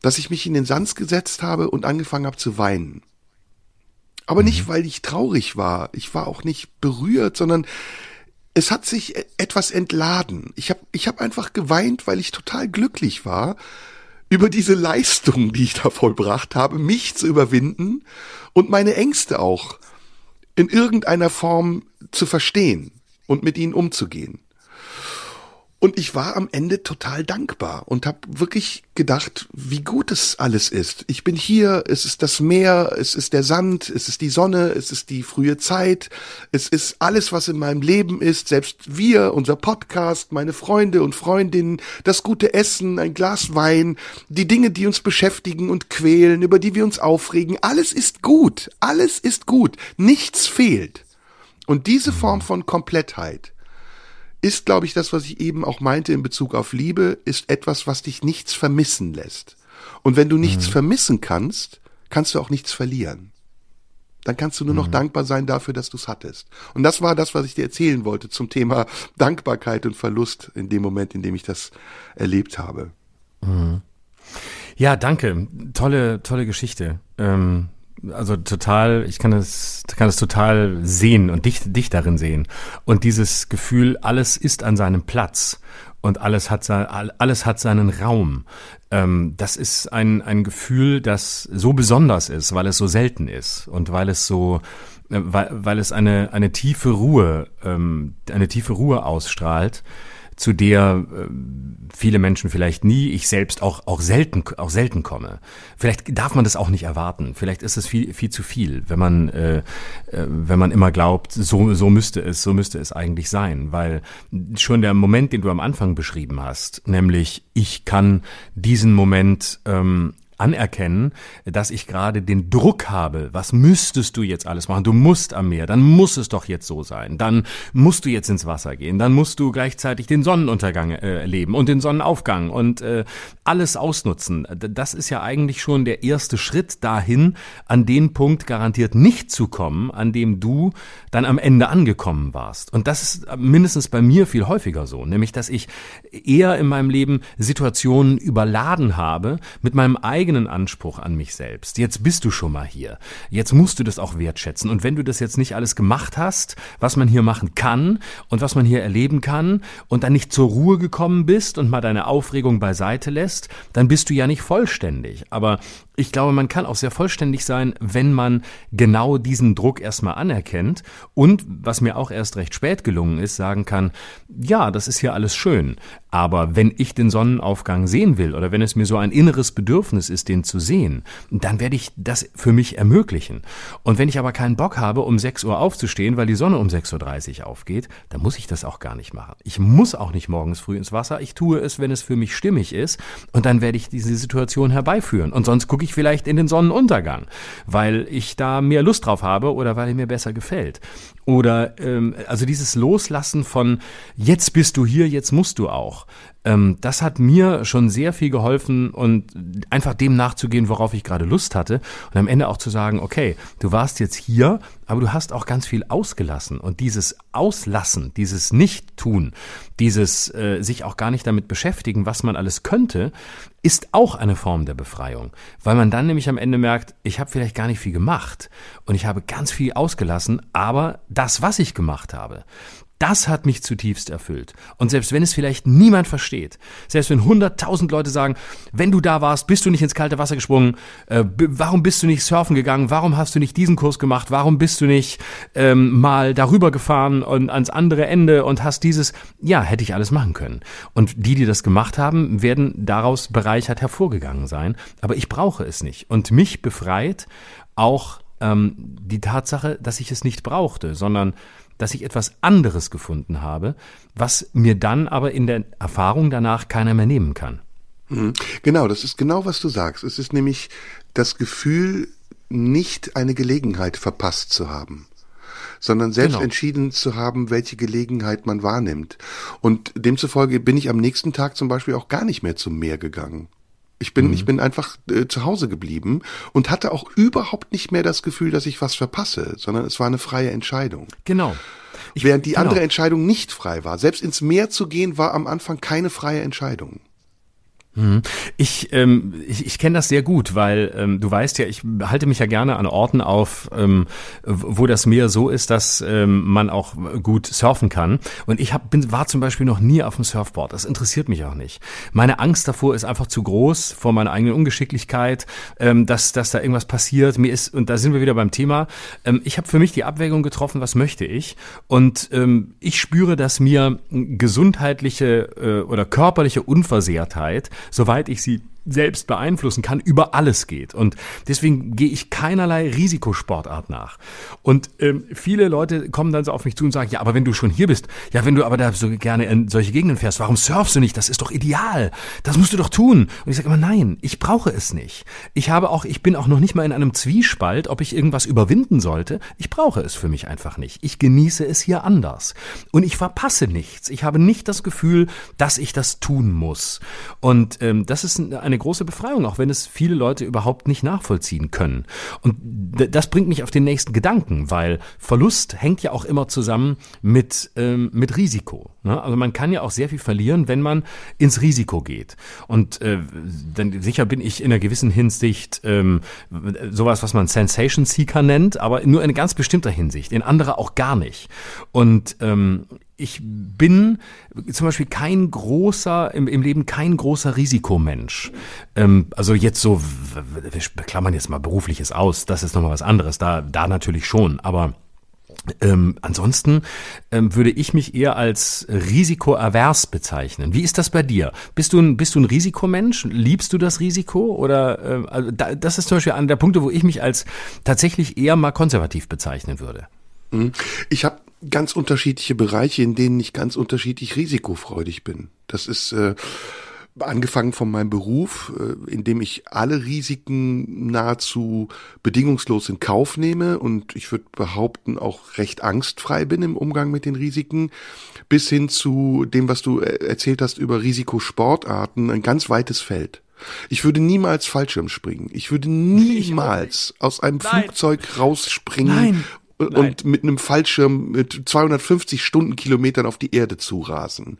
dass ich mich in den Sand gesetzt habe und angefangen habe zu weinen. Aber mhm. nicht, weil ich traurig war. Ich war auch nicht berührt, sondern es hat sich e-, etwas entladen. Ich habe ich hab einfach geweint, weil ich total glücklich war über diese Leistung, die ich da vollbracht habe, mich zu überwinden und meine Ängste auch in irgendeiner Form zu verstehen und mit ihnen umzugehen. Und ich war am Ende total dankbar und habe wirklich gedacht, wie gut es alles ist. Ich bin hier, es ist das Meer, es ist der Sand, es ist die Sonne, es ist die frühe Zeit, es ist alles, was in meinem Leben ist, selbst wir, unser Podcast, meine Freunde und Freundinnen, das gute Essen, ein Glas Wein, die Dinge, die uns beschäftigen und quälen, über die wir uns aufregen, alles ist gut, alles ist gut, nichts fehlt. Und diese Form von Komplettheit, ist, glaube ich, das, was ich eben auch meinte in Bezug auf Liebe, ist etwas, was dich nichts vermissen lässt. Und wenn du nichts mhm. vermissen kannst, kannst du auch nichts verlieren. Dann kannst du nur noch mhm. dankbar sein dafür, dass du es hattest. Und das war das, was ich dir erzählen wollte zum Thema Dankbarkeit und Verlust in dem Moment, in dem ich das erlebt habe. Mhm. Ja, danke. Tolle, tolle Geschichte. Ähm, also total, ich kann es, kann es total sehen und dich, dich darin sehen. Und dieses Gefühl, alles ist an seinem Platz und alles hat, alles hat seinen Raum. Ähm, das ist ein, ein Gefühl, das so besonders ist, weil es so selten ist und weil es so, äh, weil, weil es eine, eine tiefe Ruhe, ähm, eine tiefe Ruhe ausstrahlt, zu der äh, viele Menschen vielleicht nie, ich selbst auch, auch selten, auch selten komme. Vielleicht darf man das auch nicht erwarten. Vielleicht ist es viel, viel zu viel, wenn man, äh, äh, wenn man immer glaubt, so, so müsste es, so müsste es eigentlich sein. Weil schon der Moment, den du am Anfang beschrieben hast, nämlich ich kann diesen Moment ähm, anerkennen, dass ich gerade den Druck habe. Was müsstest du jetzt alles machen? Du musst am Meer, dann muss es doch jetzt so sein. Dann musst du jetzt ins Wasser gehen. Dann musst du gleichzeitig den Sonnenuntergang äh, erleben und den Sonnenaufgang und äh, alles ausnutzen. Das ist ja eigentlich schon der erste Schritt dahin, an den Punkt garantiert nicht zu kommen, an dem du dann am Ende angekommen warst. Und das ist mindestens bei mir viel häufiger so, nämlich dass ich eher in meinem Leben Situationen überladen habe mit meinem eigenen eigenen Anspruch an mich selbst. Jetzt bist du schon mal hier. Jetzt musst du das auch wertschätzen. Und wenn du das jetzt nicht alles gemacht hast, was man hier machen kann und was man hier erleben kann und dann nicht zur Ruhe gekommen bist und mal deine Aufregung beiseite lässt, dann bist du ja nicht vollständig. Aber ich glaube, man kann auch sehr vollständig sein, wenn man genau diesen Druck erstmal anerkennt und, was mir auch erst recht spät gelungen ist, sagen kann, ja, das ist hier alles schön, aber wenn ich den Sonnenaufgang sehen will oder wenn es mir so ein inneres Bedürfnis ist, den zu sehen, dann werde ich das für mich ermöglichen. Und wenn ich aber keinen Bock habe, um 6 Uhr aufzustehen, weil die Sonne um 6.30 Uhr aufgeht, dann muss ich das auch gar nicht machen. Ich muss auch nicht morgens früh ins Wasser, ich tue es, wenn es für mich stimmig ist und dann werde ich diese Situation herbeiführen und sonst gucke ich vielleicht in den Sonnenuntergang, weil ich da mehr Lust drauf habe oder weil er mir besser gefällt. Oder ähm, also dieses Loslassen von jetzt bist du hier, jetzt musst du auch. Ähm, das hat mir schon sehr viel geholfen und einfach dem nachzugehen, worauf ich gerade Lust hatte und am Ende auch zu sagen, okay, du warst jetzt hier, aber du hast auch ganz viel ausgelassen und dieses Auslassen, dieses Nicht-Tun, dieses äh, sich auch gar nicht damit beschäftigen, was man alles könnte, ist auch eine Form der Befreiung, weil man dann nämlich am Ende merkt, ich habe vielleicht gar nicht viel gemacht und ich habe ganz viel ausgelassen, aber das, was ich gemacht habe, das hat mich zutiefst erfüllt. Und selbst wenn es vielleicht niemand versteht, selbst wenn hunderttausend Leute sagen, wenn du da warst, bist du nicht ins kalte Wasser gesprungen, äh, warum bist du nicht surfen gegangen, warum hast du nicht diesen Kurs gemacht, warum bist du nicht ähm, mal darüber gefahren und ans andere Ende und hast dieses, ja, hätte ich alles machen können. Und die, die das gemacht haben, werden daraus bereichert hervorgegangen sein. Aber ich brauche es nicht. Und mich befreit auch ähm, die Tatsache, dass ich es nicht brauchte, sondern dass ich etwas anderes gefunden habe, was mir dann aber in der Erfahrung danach keiner mehr nehmen kann. Mhm. Genau, das ist genau, was du sagst. Es ist nämlich das Gefühl, nicht eine Gelegenheit verpasst zu haben sondern selbst genau. entschieden zu haben, welche Gelegenheit man wahrnimmt. Und demzufolge bin ich am nächsten Tag zum Beispiel auch gar nicht mehr zum Meer gegangen. Ich bin, mhm. ich bin einfach äh, zu Hause geblieben und hatte auch überhaupt nicht mehr das Gefühl, dass ich was verpasse, sondern es war eine freie Entscheidung. Genau. Ich, Während die genau. andere Entscheidung nicht frei war. Selbst ins Meer zu gehen war am Anfang keine freie Entscheidung. Hm. Ich, ähm, ich, ich kenne das sehr gut, weil ähm, du weißt ja, ich halte mich ja gerne an Orten auf, ähm, wo das Meer so ist, dass ähm, man auch gut surfen kann. Und ich hab, bin, war zum Beispiel noch nie auf dem Surfboard. Das interessiert mich auch nicht. Meine Angst davor ist einfach zu groß, vor meiner eigenen Ungeschicklichkeit, ähm, dass, dass da irgendwas passiert. Mir ist, und da sind wir wieder beim Thema, ähm, ich habe für mich die Abwägung getroffen, was möchte ich. Und ähm, ich spüre, dass mir gesundheitliche äh, oder körperliche Unversehrtheit soweit ich sie selbst beeinflussen kann, über alles geht. Und deswegen gehe ich keinerlei Risikosportart nach. Und ähm, viele Leute kommen dann so auf mich zu und sagen, ja, aber wenn du schon hier bist, ja, wenn du aber da so gerne in solche Gegenden fährst, warum surfst du nicht? Das ist doch ideal. Das musst du doch tun. Und ich sage immer, nein, ich brauche es nicht. Ich habe auch, ich bin auch noch nicht mal in einem Zwiespalt, ob ich irgendwas überwinden sollte. Ich brauche es für mich einfach nicht. Ich genieße es hier anders. Und ich verpasse nichts. Ich habe nicht das Gefühl, dass ich das tun muss. Und ähm, das ist eine eine große Befreiung, auch wenn es viele Leute überhaupt nicht nachvollziehen können. Und das bringt mich auf den nächsten Gedanken, weil Verlust hängt ja auch immer zusammen mit, ähm, mit Risiko. Ne? Also man kann ja auch sehr viel verlieren, wenn man ins Risiko geht. Und äh, dann sicher bin ich in einer gewissen Hinsicht ähm, sowas, was man Sensation Seeker nennt, aber nur in ganz bestimmter Hinsicht, in anderer auch gar nicht. Und ähm, ich bin zum Beispiel kein großer, im, im Leben kein großer Risikomensch. Ähm, also jetzt so, wir klammern jetzt mal berufliches aus, das ist nochmal was anderes, da, da natürlich schon, aber ähm, ansonsten ähm, würde ich mich eher als risikoavers bezeichnen. Wie ist das bei dir? Bist du ein, bist du ein Risikomensch? Liebst du das Risiko? Oder äh, also da, das ist zum Beispiel einer der Punkte, wo ich mich als tatsächlich eher mal konservativ bezeichnen würde. Mhm. Ich habe ganz unterschiedliche Bereiche, in denen ich ganz unterschiedlich risikofreudig bin. Das ist äh, angefangen von meinem Beruf, äh, in dem ich alle Risiken nahezu bedingungslos in Kauf nehme und ich würde behaupten auch recht angstfrei bin im Umgang mit den Risiken, bis hin zu dem, was du äh, erzählt hast über Risikosportarten, ein ganz weites Feld. Ich würde niemals Fallschirm springen. Ich würde niemals aus einem Nein. Flugzeug rausspringen Nein und mit einem Fallschirm mit 250 Stundenkilometern auf die Erde zu rasen.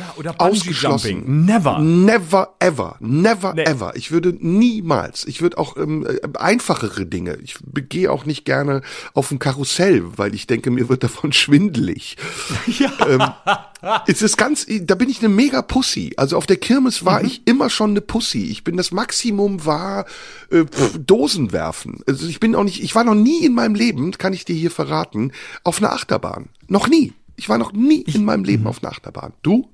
Ja, oder Ausgeschlossen. Never. Never ever. Never nee. ever. Ich würde niemals. Ich würde auch ähm, äh, einfachere Dinge. Ich gehe auch nicht gerne auf ein Karussell, weil ich denke, mir wird davon schwindelig. Ja. Ähm, es ist ganz, da bin ich eine mega Pussy. Also auf der Kirmes war mhm. ich immer schon eine Pussy. Ich bin das Maximum war äh, pff, Dosen werfen. Also ich bin auch nicht, ich war noch nie in meinem Leben, kann ich dir hier verraten, auf einer Achterbahn. Noch nie. Ich war noch nie in meinem Leben mhm. auf einer Achterbahn. Du?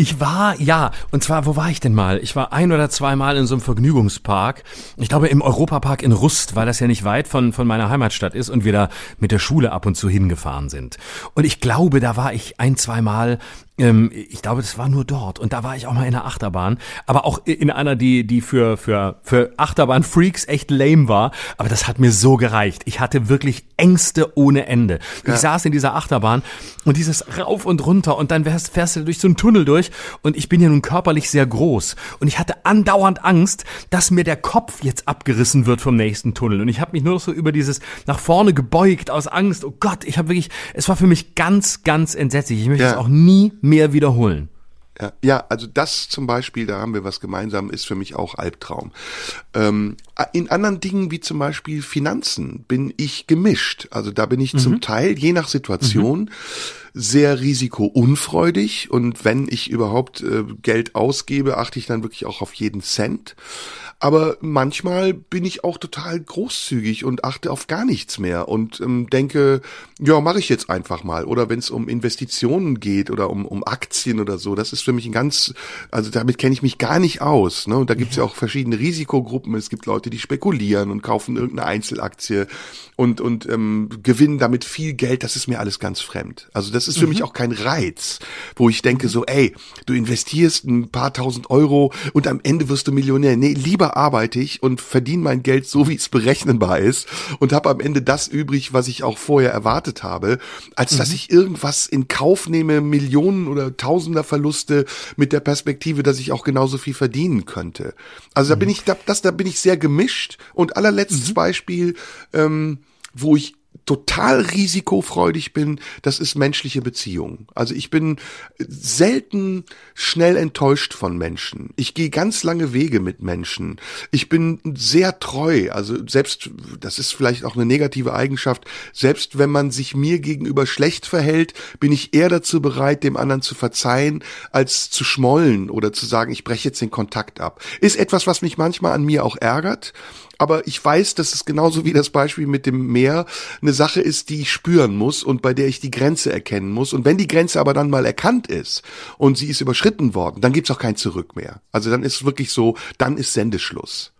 Ich war, ja, und zwar, wo war ich denn mal? Ich war ein oder zweimal in so einem Vergnügungspark. Ich glaube im Europapark in Rust, weil das ja nicht weit von, von meiner Heimatstadt ist und wir da mit der Schule ab und zu hingefahren sind. Und ich glaube, da war ich ein, zweimal ähm, ich glaube, das war nur dort. Und da war ich auch mal in einer Achterbahn. Aber auch in einer, die, die für, für, für Achterbahn-Freaks echt lame war. Aber das hat mir so gereicht. Ich hatte wirklich Ängste ohne Ende. Ja. Ich saß in dieser Achterbahn und dieses rauf und runter und dann fährst, fährst du durch so einen Tunnel durch und ich bin ja nun körperlich sehr groß und ich hatte andauernd Angst, dass mir der Kopf jetzt abgerissen wird vom nächsten Tunnel und ich habe mich nur noch so über dieses nach vorne gebeugt aus Angst. Oh Gott, ich habe wirklich, es war für mich ganz, ganz entsetzlich. Ich möchte es auch nie mehr mehr wiederholen. Ja, ja, also das zum Beispiel, da haben wir was gemeinsam, ist für mich auch Albtraum. Ähm, in anderen Dingen wie zum Beispiel Finanzen bin ich gemischt. Also da bin ich mhm. zum Teil, je nach Situation, mhm. sehr risikounfreudig und wenn ich überhaupt äh, Geld ausgebe, achte ich dann wirklich auch auf jeden Cent. Aber manchmal bin ich auch total großzügig und achte auf gar nichts mehr und ähm, denke, ja, mache ich jetzt einfach mal. Oder wenn es um Investitionen geht oder um, um Aktien oder so, das ist für mich ein ganz, also damit kenne ich mich gar nicht aus. Ne? Und da gibt's ja. ja auch verschiedene Risikogruppen. Es gibt Leute, die spekulieren und kaufen irgendeine Einzelaktie und, und ähm, gewinnen damit viel Geld. Das ist mir alles ganz fremd. Also das ist für mhm. mich auch kein Reiz, wo ich denke so, ey, du investierst ein paar tausend Euro und am Ende wirst du Millionär. Nee, lieber arbeite ich und verdiene mein Geld so, wie es berechenbar ist und habe am Ende das übrig, was ich auch vorher erwartet habe, als mhm. dass ich irgendwas in Kauf nehme, Millionen oder Tausender Verluste mit der Perspektive, dass ich auch genauso viel verdienen könnte. Also da mhm. bin ich, da, das, da bin ich sehr gemischt und allerletztes mhm. Beispiel, ähm, wo ich total risikofreudig bin, das ist menschliche Beziehungen. Also ich bin selten schnell enttäuscht von Menschen. Ich gehe ganz lange Wege mit Menschen. Ich bin sehr treu. Also selbst, das ist vielleicht auch eine negative Eigenschaft, selbst wenn man sich mir gegenüber schlecht verhält, bin ich eher dazu bereit, dem anderen zu verzeihen, als zu schmollen oder zu sagen, ich breche jetzt den Kontakt ab. Ist etwas, was mich manchmal an mir auch ärgert aber ich weiß, dass es genauso wie das Beispiel mit dem Meer eine Sache ist, die ich spüren muss und bei der ich die Grenze erkennen muss. Und wenn die Grenze aber dann mal erkannt ist und sie ist überschritten worden, dann gibt's auch kein Zurück mehr. Also dann ist wirklich so, dann ist Sendeschluss.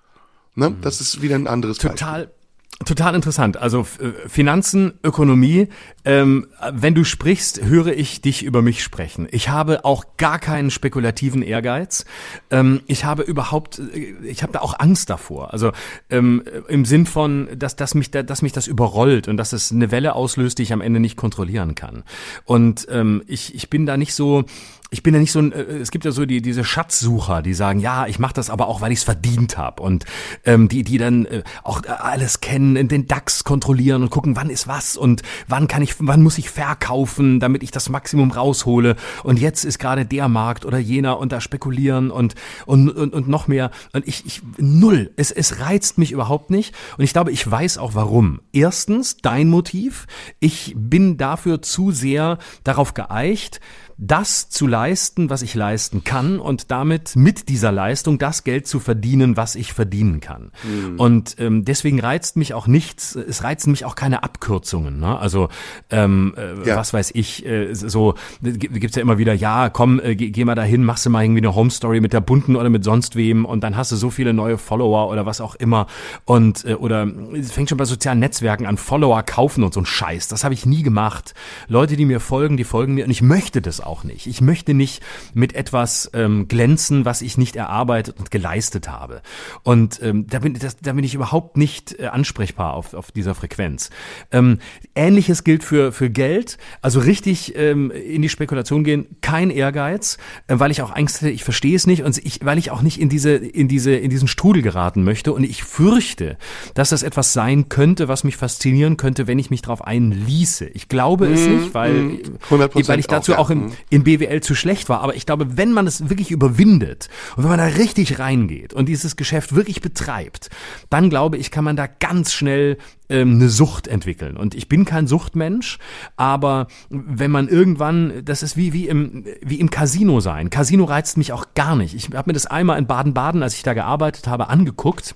Ne? Mhm. Das ist wieder ein anderes Total. Beispiel. Total interessant. Also äh, Finanzen, Ökonomie. Ähm, wenn du sprichst, höre ich dich über mich sprechen. Ich habe auch gar keinen spekulativen Ehrgeiz. Ähm, ich habe überhaupt, äh, ich habe da auch Angst davor. Also ähm, im Sinn von, dass, dass mich, da, dass mich das überrollt und dass es eine Welle auslöst, die ich am Ende nicht kontrollieren kann. Und ähm, ich, ich bin da nicht so ich bin ja nicht so ein, äh, es gibt ja so die diese Schatzsucher, die sagen, ja, ich mache das aber auch, weil ich es verdient habe und ähm, die die dann äh, auch alles kennen, den DAX kontrollieren und gucken, wann ist was und wann kann ich, wann muss ich verkaufen, damit ich das Maximum raushole. Und jetzt ist gerade der Markt oder jener und da spekulieren und und und, und noch mehr. Und ich ich null, es es reizt mich überhaupt nicht. Und ich glaube, ich weiß auch warum. Erstens dein Motiv, ich bin dafür zu sehr darauf geeicht, das zu leisten, was ich leisten kann und damit mit dieser Leistung das Geld zu verdienen, was ich verdienen kann. Mhm. Und ähm, deswegen reizt mich auch nichts, es reizen mich auch keine Abkürzungen. Ne? Also ähm, äh, ja. was weiß ich, äh, so gibt's ja immer wieder, ja, komm, äh, geh, geh mal dahin, machst du mal irgendwie eine Home Story mit der bunten oder mit sonst wem und dann hast du so viele neue Follower oder was auch immer. Und äh, oder es fängt schon bei sozialen Netzwerken an, Follower kaufen und so ein Scheiß. Das habe ich nie gemacht. Leute, die mir folgen, die folgen mir und ich möchte das auch auch nicht. Ich möchte nicht mit etwas ähm, glänzen, was ich nicht erarbeitet und geleistet habe. Und ähm, da, bin, das, da bin ich überhaupt nicht äh, ansprechbar auf, auf dieser Frequenz. Ähm, Ähnliches gilt für, für Geld. Also richtig ähm, in die Spekulation gehen, kein Ehrgeiz, äh, weil ich auch Angst hätte, ich verstehe es nicht und ich, weil ich auch nicht in diese, in diese, in diesen Strudel geraten möchte. Und ich fürchte, dass das etwas sein könnte, was mich faszinieren könnte, wenn ich mich darauf einließe. Ich glaube es mhm, nicht, weil, mhm. weil ich dazu auch, ja. auch im, mhm in BWL zu schlecht war. Aber ich glaube, wenn man es wirklich überwindet und wenn man da richtig reingeht und dieses Geschäft wirklich betreibt, dann glaube ich, kann man da ganz schnell ähm, eine Sucht entwickeln. Und ich bin kein Suchtmensch, aber wenn man irgendwann, das ist wie, wie, im, wie im Casino sein. Casino reizt mich auch gar nicht. Ich habe mir das einmal in Baden-Baden, als ich da gearbeitet habe, angeguckt.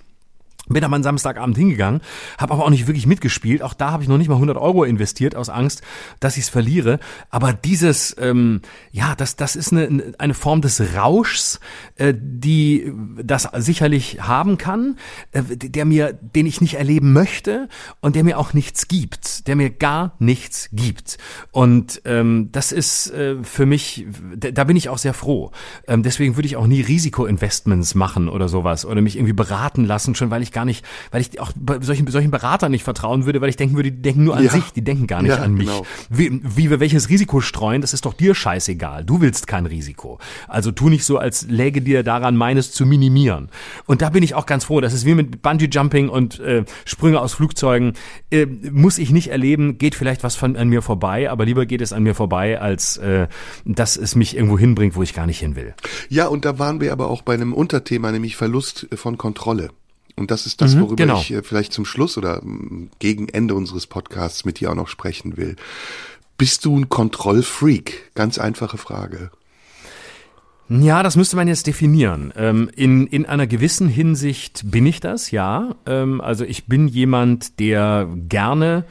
Bin aber am Samstagabend hingegangen, habe aber auch nicht wirklich mitgespielt. Auch da habe ich noch nicht mal 100 Euro investiert aus Angst, dass ich es verliere. Aber dieses, ähm, ja, das, das ist eine, eine Form des Rauschs, äh, die das sicherlich haben kann, äh, der mir, den ich nicht erleben möchte und der mir auch nichts gibt, der mir gar nichts gibt. Und ähm, das ist äh, für mich, da bin ich auch sehr froh. Ähm, deswegen würde ich auch nie Risikoinvestments machen oder sowas oder mich irgendwie beraten lassen, schon weil ich gar nicht, weil ich auch solchen, solchen Beratern nicht vertrauen würde, weil ich denken würde, die denken nur an ja. sich, die denken gar nicht ja, an mich. Genau. Wie, wie wir welches Risiko streuen, das ist doch dir scheißegal. Du willst kein Risiko. Also tu nicht so, als läge dir daran, meines zu minimieren. Und da bin ich auch ganz froh. Das ist wie mit Bungee Jumping und äh, Sprünge aus Flugzeugen. Äh, muss ich nicht erleben, geht vielleicht was von an mir vorbei, aber lieber geht es an mir vorbei, als äh, dass es mich irgendwo hinbringt, wo ich gar nicht hin will. Ja, und da waren wir aber auch bei einem Unterthema, nämlich Verlust von Kontrolle. Und das ist das, mhm, worüber genau. ich äh, vielleicht zum Schluss oder mm, gegen Ende unseres Podcasts mit dir auch noch sprechen will. Bist du ein Kontrollfreak? Ganz einfache Frage. Ja, das müsste man jetzt definieren. Ähm, in, in einer gewissen Hinsicht bin ich das, ja. Ähm, also ich bin jemand, der gerne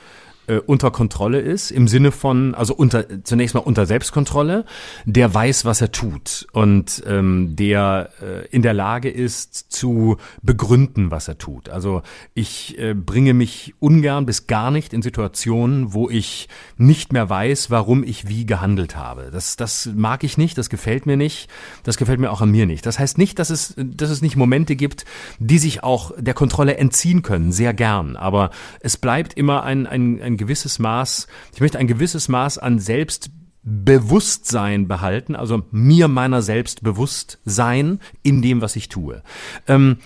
äh, unter Kontrolle ist, im Sinne von, also unter zunächst mal unter Selbstkontrolle, der weiß, was er tut und ähm, der äh, in der Lage ist zu begründen, was er tut. Also ich äh, bringe mich ungern bis gar nicht in Situationen, wo ich nicht mehr weiß, warum ich wie gehandelt habe. Das, das mag ich nicht, das gefällt mir nicht, das gefällt mir auch an mir nicht. Das heißt nicht, dass es, dass es nicht Momente gibt, die sich auch der Kontrolle entziehen können, sehr gern. Aber es bleibt immer ein, ein, ein ein gewisses Maß, ich möchte ein gewisses Maß an Selbstbewusstsein behalten, also mir meiner selbst bewusst sein in dem, was ich tue. Ähm,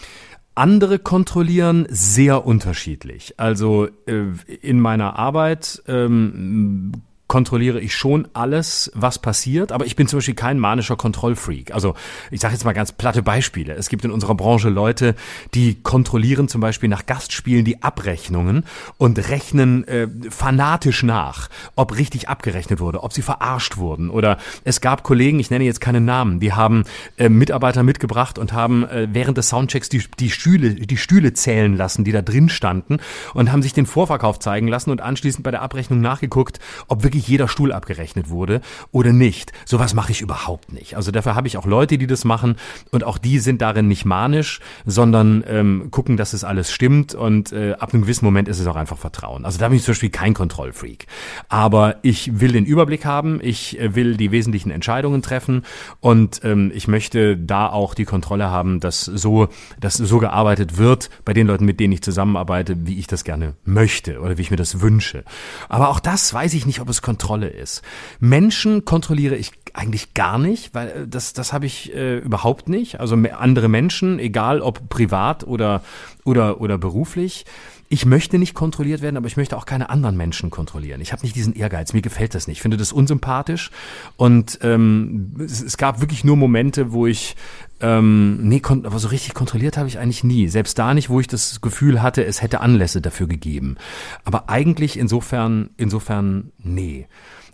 andere kontrollieren sehr unterschiedlich. Also äh, in meiner Arbeit ähm, kontrolliere ich schon alles, was passiert, aber ich bin zum Beispiel kein manischer Kontrollfreak. Also ich sage jetzt mal ganz platte Beispiele. Es gibt in unserer Branche Leute, die kontrollieren zum Beispiel nach Gastspielen die Abrechnungen und rechnen äh, fanatisch nach, ob richtig abgerechnet wurde, ob sie verarscht wurden. Oder es gab Kollegen, ich nenne jetzt keine Namen, die haben äh, Mitarbeiter mitgebracht und haben äh, während des Soundchecks die, die Stühle, die Stühle zählen lassen, die da drin standen und haben sich den Vorverkauf zeigen lassen und anschließend bei der Abrechnung nachgeguckt, ob wirklich wirklich jeder Stuhl abgerechnet wurde oder nicht. Sowas mache ich überhaupt nicht. Also dafür habe ich auch Leute, die das machen und auch die sind darin nicht manisch, sondern ähm, gucken, dass es alles stimmt und äh, ab einem gewissen Moment ist es auch einfach Vertrauen. Also da bin ich zum Beispiel kein Kontrollfreak. Aber ich will den Überblick haben, ich äh, will die wesentlichen Entscheidungen treffen und ähm, ich möchte da auch die Kontrolle haben, dass so, dass so gearbeitet wird bei den Leuten, mit denen ich zusammenarbeite, wie ich das gerne möchte oder wie ich mir das wünsche. Aber auch das weiß ich nicht, ob es Kontrolle ist. Menschen kontrolliere ich eigentlich gar nicht, weil äh, das, das habe ich äh, überhaupt nicht. Also andere Menschen, egal ob privat oder, oder, oder beruflich. Ich möchte nicht kontrolliert werden, aber ich möchte auch keine anderen Menschen kontrollieren. Ich habe nicht diesen Ehrgeiz. Mir gefällt das nicht. Ich finde das unsympathisch. Und ähm, es, es gab wirklich nur Momente, wo ich ähm, nee, aber so richtig kontrolliert habe ich eigentlich nie. Selbst da nicht, wo ich das Gefühl hatte, es hätte Anlässe dafür gegeben. Aber eigentlich insofern, insofern, nee.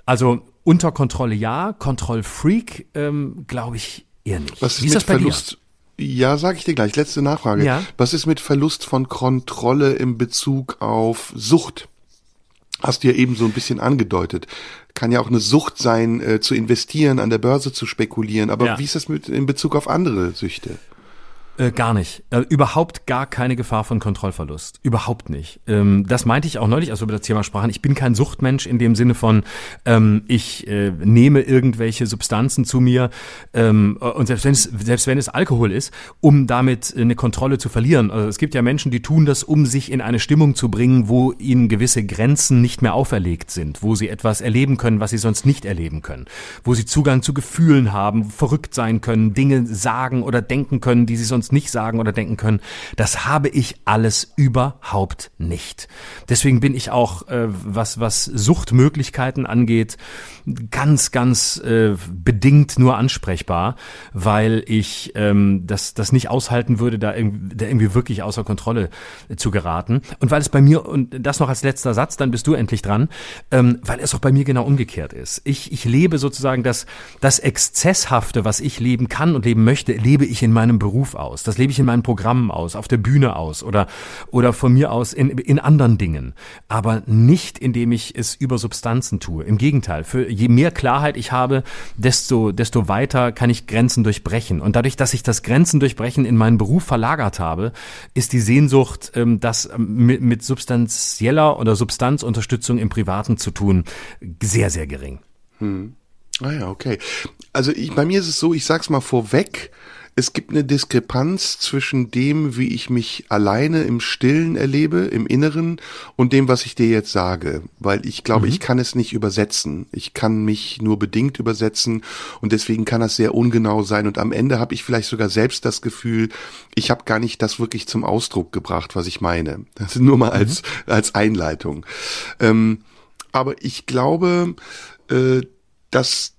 Also unter Kontrolle ja, Kontrollfreak ähm, glaube ich eher nicht. Was ist, Wie ist das bei Verlust? Dir? Ja, sage ich dir gleich. Letzte Nachfrage. Ja? Was ist mit Verlust von Kontrolle in Bezug auf Sucht? Hast du ja eben so ein bisschen angedeutet kann ja auch eine Sucht sein, äh, zu investieren, an der Börse zu spekulieren. Aber ja. wie ist das mit in Bezug auf andere Süchte? Äh, gar nicht. Äh, überhaupt gar keine Gefahr von Kontrollverlust. Überhaupt nicht. Ähm, das meinte ich auch neulich, als wir über das Thema sprachen. Ich bin kein Suchtmensch in dem Sinne von, ähm, ich äh, nehme irgendwelche Substanzen zu mir ähm, und selbst wenn, es, selbst wenn es Alkohol ist, um damit eine Kontrolle zu verlieren. Also es gibt ja Menschen, die tun das, um sich in eine Stimmung zu bringen, wo ihnen gewisse Grenzen nicht mehr auferlegt sind, wo sie etwas erleben können, was sie sonst nicht erleben können, wo sie Zugang zu Gefühlen haben, verrückt sein können, Dinge sagen oder denken können, die sie sonst uns nicht sagen oder denken können, das habe ich alles überhaupt nicht. Deswegen bin ich auch, äh, was, was Suchtmöglichkeiten angeht, ganz, ganz äh, bedingt nur ansprechbar, weil ich ähm, das, das nicht aushalten würde, da irgendwie, da irgendwie wirklich außer Kontrolle äh, zu geraten. Und weil es bei mir, und das noch als letzter Satz, dann bist du endlich dran, ähm, weil es auch bei mir genau umgekehrt ist. Ich, ich lebe sozusagen das, das Exzesshafte, was ich leben kann und leben möchte, lebe ich in meinem Beruf aus. Das lebe ich in meinen Programmen aus, auf der Bühne aus oder, oder von mir aus in, in anderen Dingen. Aber nicht, indem ich es über Substanzen tue. Im Gegenteil, für je mehr Klarheit ich habe, desto, desto weiter kann ich Grenzen durchbrechen. Und dadurch, dass ich das Grenzen durchbrechen in meinen Beruf verlagert habe, ist die Sehnsucht, ähm, das ähm, mit, mit substanzieller oder Substanzunterstützung im Privaten zu tun, sehr, sehr gering. Hm. Ah ja, okay. Also ich, bei mir ist es so, ich sag's mal vorweg, es gibt eine Diskrepanz zwischen dem, wie ich mich alleine im Stillen erlebe, im Inneren, und dem, was ich dir jetzt sage. Weil ich glaube, mhm. ich kann es nicht übersetzen. Ich kann mich nur bedingt übersetzen und deswegen kann das sehr ungenau sein. Und am Ende habe ich vielleicht sogar selbst das Gefühl, ich habe gar nicht das wirklich zum Ausdruck gebracht, was ich meine. Das ist nur mal als, mhm. als Einleitung. Ähm, aber ich glaube, äh, dass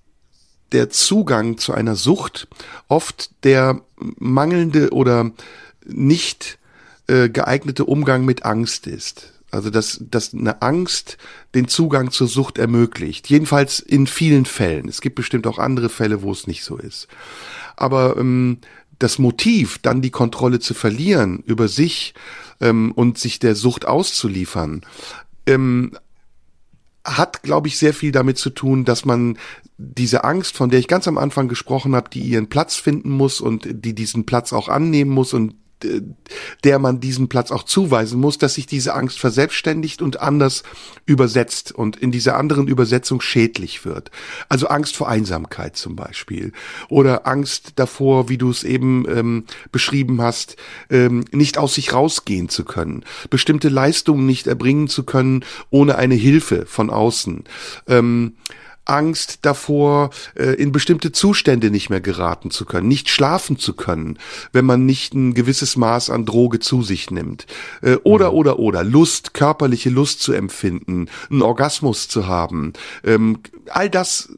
der Zugang zu einer Sucht oft der mangelnde oder nicht äh, geeignete Umgang mit Angst ist. Also dass, dass eine Angst den Zugang zur Sucht ermöglicht. Jedenfalls in vielen Fällen. Es gibt bestimmt auch andere Fälle, wo es nicht so ist. Aber ähm, das Motiv, dann die Kontrolle zu verlieren über sich ähm, und sich der Sucht auszuliefern, ähm, hat, glaube ich, sehr viel damit zu tun, dass man diese Angst, von der ich ganz am Anfang gesprochen habe, die ihren Platz finden muss und die diesen Platz auch annehmen muss und äh, der man diesen Platz auch zuweisen muss, dass sich diese Angst verselbstständigt und anders übersetzt und in dieser anderen Übersetzung schädlich wird. Also Angst vor Einsamkeit zum Beispiel oder Angst davor, wie du es eben ähm, beschrieben hast, ähm, nicht aus sich rausgehen zu können, bestimmte Leistungen nicht erbringen zu können ohne eine Hilfe von außen. Ähm, Angst davor, äh, in bestimmte Zustände nicht mehr geraten zu können, nicht schlafen zu können, wenn man nicht ein gewisses Maß an Droge zu sich nimmt. Äh, oder, mhm. oder, oder, Lust, körperliche Lust zu empfinden, einen Orgasmus zu haben. Ähm, all das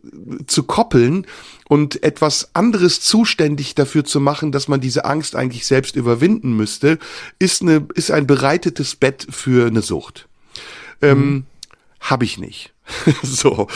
zu koppeln und etwas anderes zuständig dafür zu machen, dass man diese Angst eigentlich selbst überwinden müsste, ist, eine, ist ein bereitetes Bett für eine Sucht. Ähm, mhm. Habe ich nicht. so,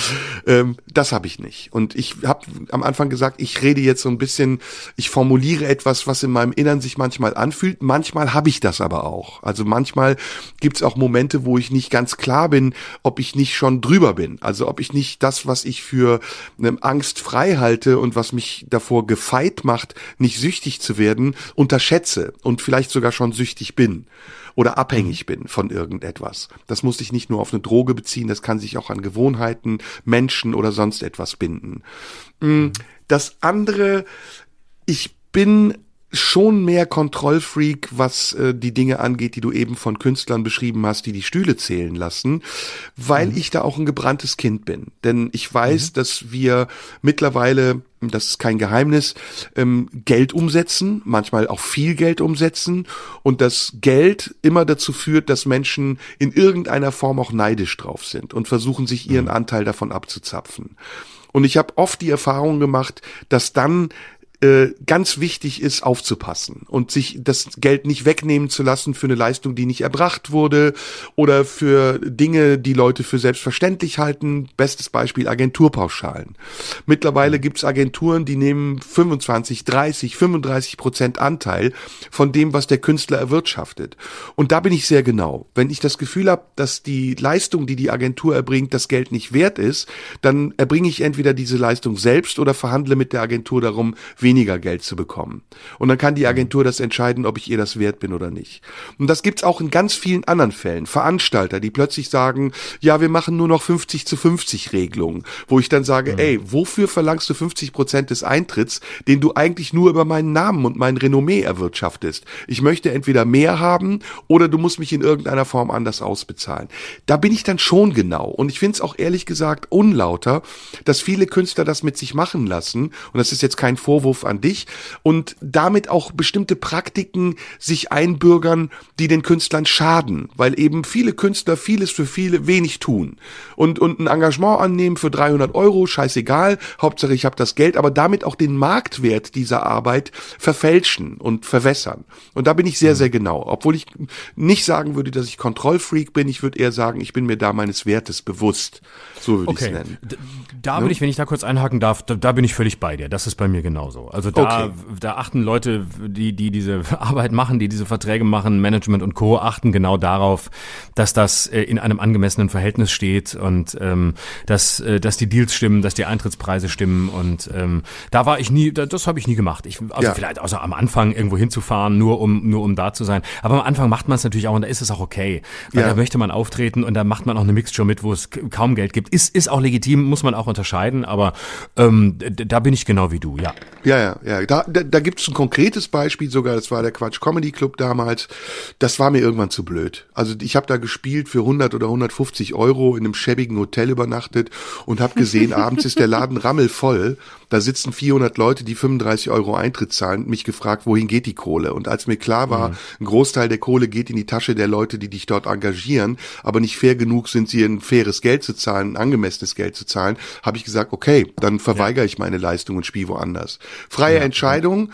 ähm, das habe ich nicht. Und ich habe am Anfang gesagt, ich rede jetzt so ein bisschen, ich formuliere etwas, was in meinem Innern sich manchmal anfühlt. Manchmal habe ich das aber auch. Also manchmal gibt es auch Momente, wo ich nicht ganz klar bin, ob ich nicht schon drüber bin. Also ob ich nicht das, was ich für ähm, Angst frei halte und was mich davor gefeit macht, nicht süchtig zu werden, unterschätze und vielleicht sogar schon süchtig bin oder abhängig bin von irgendetwas. Das muss sich nicht nur auf eine Droge beziehen, das kann sich auch an Gewohnheiten, Menschen oder sonst etwas binden. Mm, das andere, ich bin schon mehr Kontrollfreak, was äh, die Dinge angeht, die du eben von Künstlern beschrieben hast, die die Stühle zählen lassen, weil mhm. ich da auch ein gebranntes Kind bin. Denn ich weiß, mhm. dass wir mittlerweile, das ist kein Geheimnis, ähm, Geld umsetzen, manchmal auch viel Geld umsetzen und das Geld immer dazu führt, dass Menschen in irgendeiner Form auch neidisch drauf sind und versuchen, sich ihren mhm. Anteil davon abzuzapfen. Und ich habe oft die Erfahrung gemacht, dass dann äh, ganz wichtig ist, aufzupassen und sich das Geld nicht wegnehmen zu lassen für eine Leistung, die nicht erbracht wurde oder für Dinge, die Leute für selbstverständlich halten. Bestes Beispiel Agenturpauschalen. Mittlerweile gibt's Agenturen, die nehmen 25, 30, 35 Prozent Anteil von dem, was der Künstler erwirtschaftet. Und da bin ich sehr genau. Wenn ich das Gefühl habe, dass die Leistung, die die Agentur erbringt, das Geld nicht wert ist, dann erbringe ich entweder diese Leistung selbst oder verhandle mit der Agentur darum, weniger Geld zu bekommen. Und dann kann die Agentur das entscheiden, ob ich ihr das wert bin oder nicht. Und das gibt's auch in ganz vielen anderen Fällen. Veranstalter, die plötzlich sagen, ja, wir machen nur noch 50 zu 50 Regelungen, wo ich dann sage, mhm. ey, wofür verlangst du 50 Prozent des Eintritts, den du eigentlich nur über meinen Namen und mein Renommee erwirtschaftest? Ich möchte entweder mehr haben oder du musst mich in irgendeiner Form anders ausbezahlen. Da bin ich dann schon genau. Und ich finde es auch ehrlich gesagt unlauter, dass viele Künstler das mit sich machen lassen. Und das ist jetzt kein Vorwurf Vorwurf an dich und damit auch bestimmte Praktiken sich einbürgern, die den Künstlern schaden, weil eben viele Künstler vieles für viele wenig tun und, und ein Engagement annehmen für 300 Euro, scheißegal, Hauptsache ich habe das Geld, aber damit auch den Marktwert dieser Arbeit verfälschen und verwässern. Und da bin ich sehr, mhm. sehr genau. Obwohl ich nicht sagen würde, dass ich Kontrollfreak bin, ich würde eher sagen, ich bin mir da meines Wertes bewusst. So würde okay. ich es nennen. Da ne? bin ich, wenn ich da kurz einhaken darf, da, da bin ich völlig bei dir. Das ist bei mir genauso. Also da, okay. da achten Leute, die, die diese Arbeit machen, die diese Verträge machen, Management und Co. achten genau darauf, dass das äh, in einem angemessenen Verhältnis steht und ähm, dass, äh, dass die Deals stimmen, dass die Eintrittspreise stimmen. Und ähm, da war ich nie, das habe ich nie gemacht. Ich, also ja. vielleicht außer am Anfang irgendwo hinzufahren, nur um, nur um da zu sein. Aber am Anfang macht man es natürlich auch und da ist es auch okay. Weil ja. da möchte man auftreten und da macht man auch eine Mixture mit, wo es kaum Geld gibt. Ist, ist auch legitim, muss man auch unterscheiden, aber ähm, da bin ich genau wie du, ja. Ja, ja, ja. Da, da, da gibt es ein konkretes Beispiel sogar, das war der Quatsch Comedy Club damals. Das war mir irgendwann zu blöd. Also ich habe da gespielt für 100 oder 150 Euro in einem schäbigen Hotel übernachtet und habe gesehen, abends ist der Laden rammelvoll da sitzen 400 Leute, die 35 Euro Eintritt zahlen, mich gefragt, wohin geht die Kohle? Und als mir klar war, mhm. ein Großteil der Kohle geht in die Tasche der Leute, die dich dort engagieren, aber nicht fair genug sind sie, ein faires Geld zu zahlen, angemessenes Geld zu zahlen, habe ich gesagt, okay, dann verweigere ja. ich meine Leistung und spiele woanders. Freie ja. Entscheidung,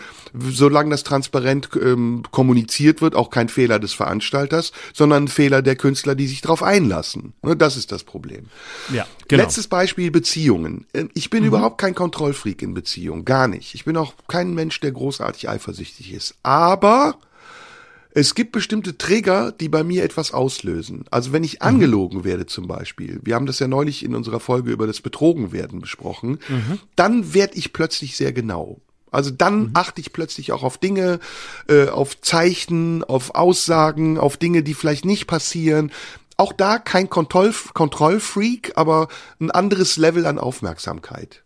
solange das transparent ähm, kommuniziert wird, auch kein Fehler des Veranstalters, sondern ein Fehler der Künstler, die sich darauf einlassen. Ne, das ist das Problem. Ja, genau. Letztes Beispiel Beziehungen. Äh, ich bin mhm. überhaupt kein Kontrollfreak. Freak in Beziehung. Gar nicht. Ich bin auch kein Mensch, der großartig eifersüchtig ist. Aber es gibt bestimmte Trigger, die bei mir etwas auslösen. Also wenn ich mhm. angelogen werde zum Beispiel, wir haben das ja neulich in unserer Folge über das Betrogenwerden besprochen, mhm. dann werde ich plötzlich sehr genau. Also dann mhm. achte ich plötzlich auch auf Dinge, äh, auf Zeichen, auf Aussagen, auf Dinge, die vielleicht nicht passieren. Auch da kein Kontroll Kontrollfreak, aber ein anderes Level an Aufmerksamkeit.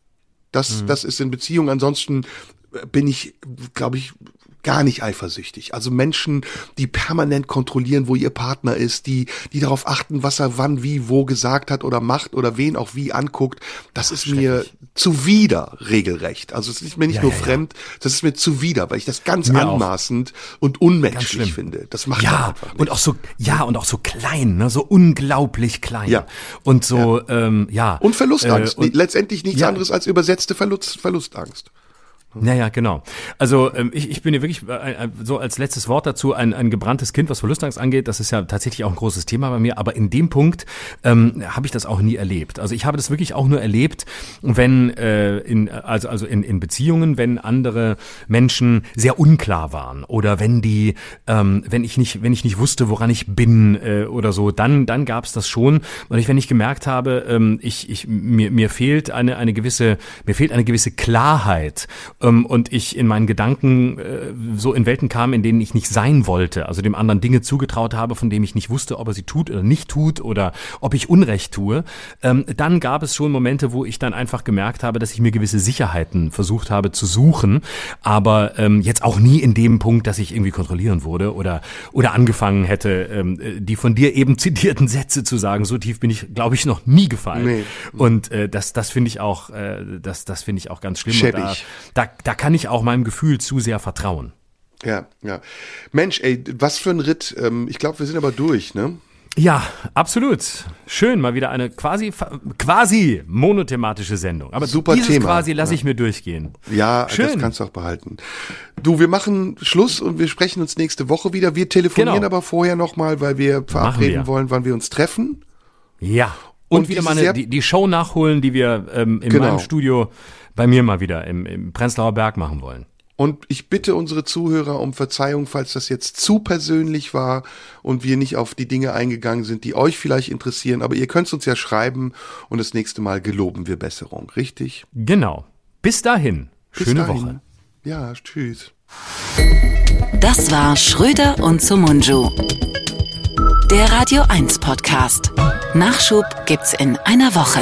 Das, mhm. das ist in Beziehung. Ansonsten bin ich, glaube ich, gar nicht eifersüchtig. Also Menschen, die permanent kontrollieren, wo ihr Partner ist, die, die darauf achten, was er wann, wie, wo gesagt hat oder macht oder wen auch wie anguckt, das ist mir zuwider regelrecht. Also es ist mir nicht ja, nur ja, fremd, das ist mir zuwider, weil ich das ganz mir anmaßend auch. und unmenschlich finde. Das macht ja einfach nicht. und auch so ja und auch so klein, ne, so unglaublich klein. Ja. Und so ja, ähm, ja. und Verlustangst. Äh, und, Letztendlich nichts anderes als übersetzte Verlust, Verlustangst. Ja, ja, genau. Also ähm, ich, ich bin ja wirklich äh, so als letztes Wort dazu ein, ein gebranntes Kind, was Verlustangst angeht. Das ist ja tatsächlich auch ein großes Thema bei mir. Aber in dem Punkt ähm, habe ich das auch nie erlebt. Also ich habe das wirklich auch nur erlebt, wenn äh, in also also in, in Beziehungen, wenn andere Menschen sehr unklar waren oder wenn die ähm, wenn ich nicht wenn ich nicht wusste, woran ich bin äh, oder so, dann dann gab es das schon. Und ich wenn ich gemerkt habe, ähm, ich ich mir mir fehlt eine eine gewisse mir fehlt eine gewisse Klarheit ähm, und ich in meinen Gedanken äh, so in Welten kam, in denen ich nicht sein wollte, also dem anderen Dinge zugetraut habe, von denen ich nicht wusste, ob er sie tut oder nicht tut oder ob ich Unrecht tue, ähm, dann gab es schon Momente, wo ich dann einfach gemerkt habe, dass ich mir gewisse Sicherheiten versucht habe zu suchen, aber ähm, jetzt auch nie in dem Punkt, dass ich irgendwie kontrollieren wurde oder oder angefangen hätte, ähm, die von dir eben zitierten Sätze zu sagen. So tief bin ich, glaube ich, noch nie gefallen. Nee. Und äh, das das finde ich auch, äh, das das finde ich auch ganz schlimm. Da, da, da kann ich auch meinem Gefühl zu sehr vertrauen. Ja, ja. Mensch, ey, was für ein Ritt. Ähm, ich glaube, wir sind aber durch, ne? Ja, absolut. Schön, mal wieder eine quasi quasi monothematische Sendung. Aber super dieses Thema. quasi lasse ich mir durchgehen. Ja, Schön. das kannst du auch behalten. Du, wir machen Schluss und wir sprechen uns nächste Woche wieder. Wir telefonieren genau. aber vorher nochmal, weil wir verabreden wir. wollen, wann wir uns treffen. Ja. Und, und wieder mal eine, die, die Show nachholen, die wir ähm, in genau. meinem Studio bei mir mal wieder im, im Prenzlauer Berg machen wollen. Und ich bitte unsere Zuhörer um Verzeihung, falls das jetzt zu persönlich war und wir nicht auf die Dinge eingegangen sind, die euch vielleicht interessieren. Aber ihr könnt uns ja schreiben und das nächste Mal geloben wir Besserung, richtig? Genau. Bis dahin. Bis Schöne dahin. Woche. Ja, tschüss. Das war Schröder und Sumunju. Der Radio 1 Podcast. Nachschub gibt's in einer Woche.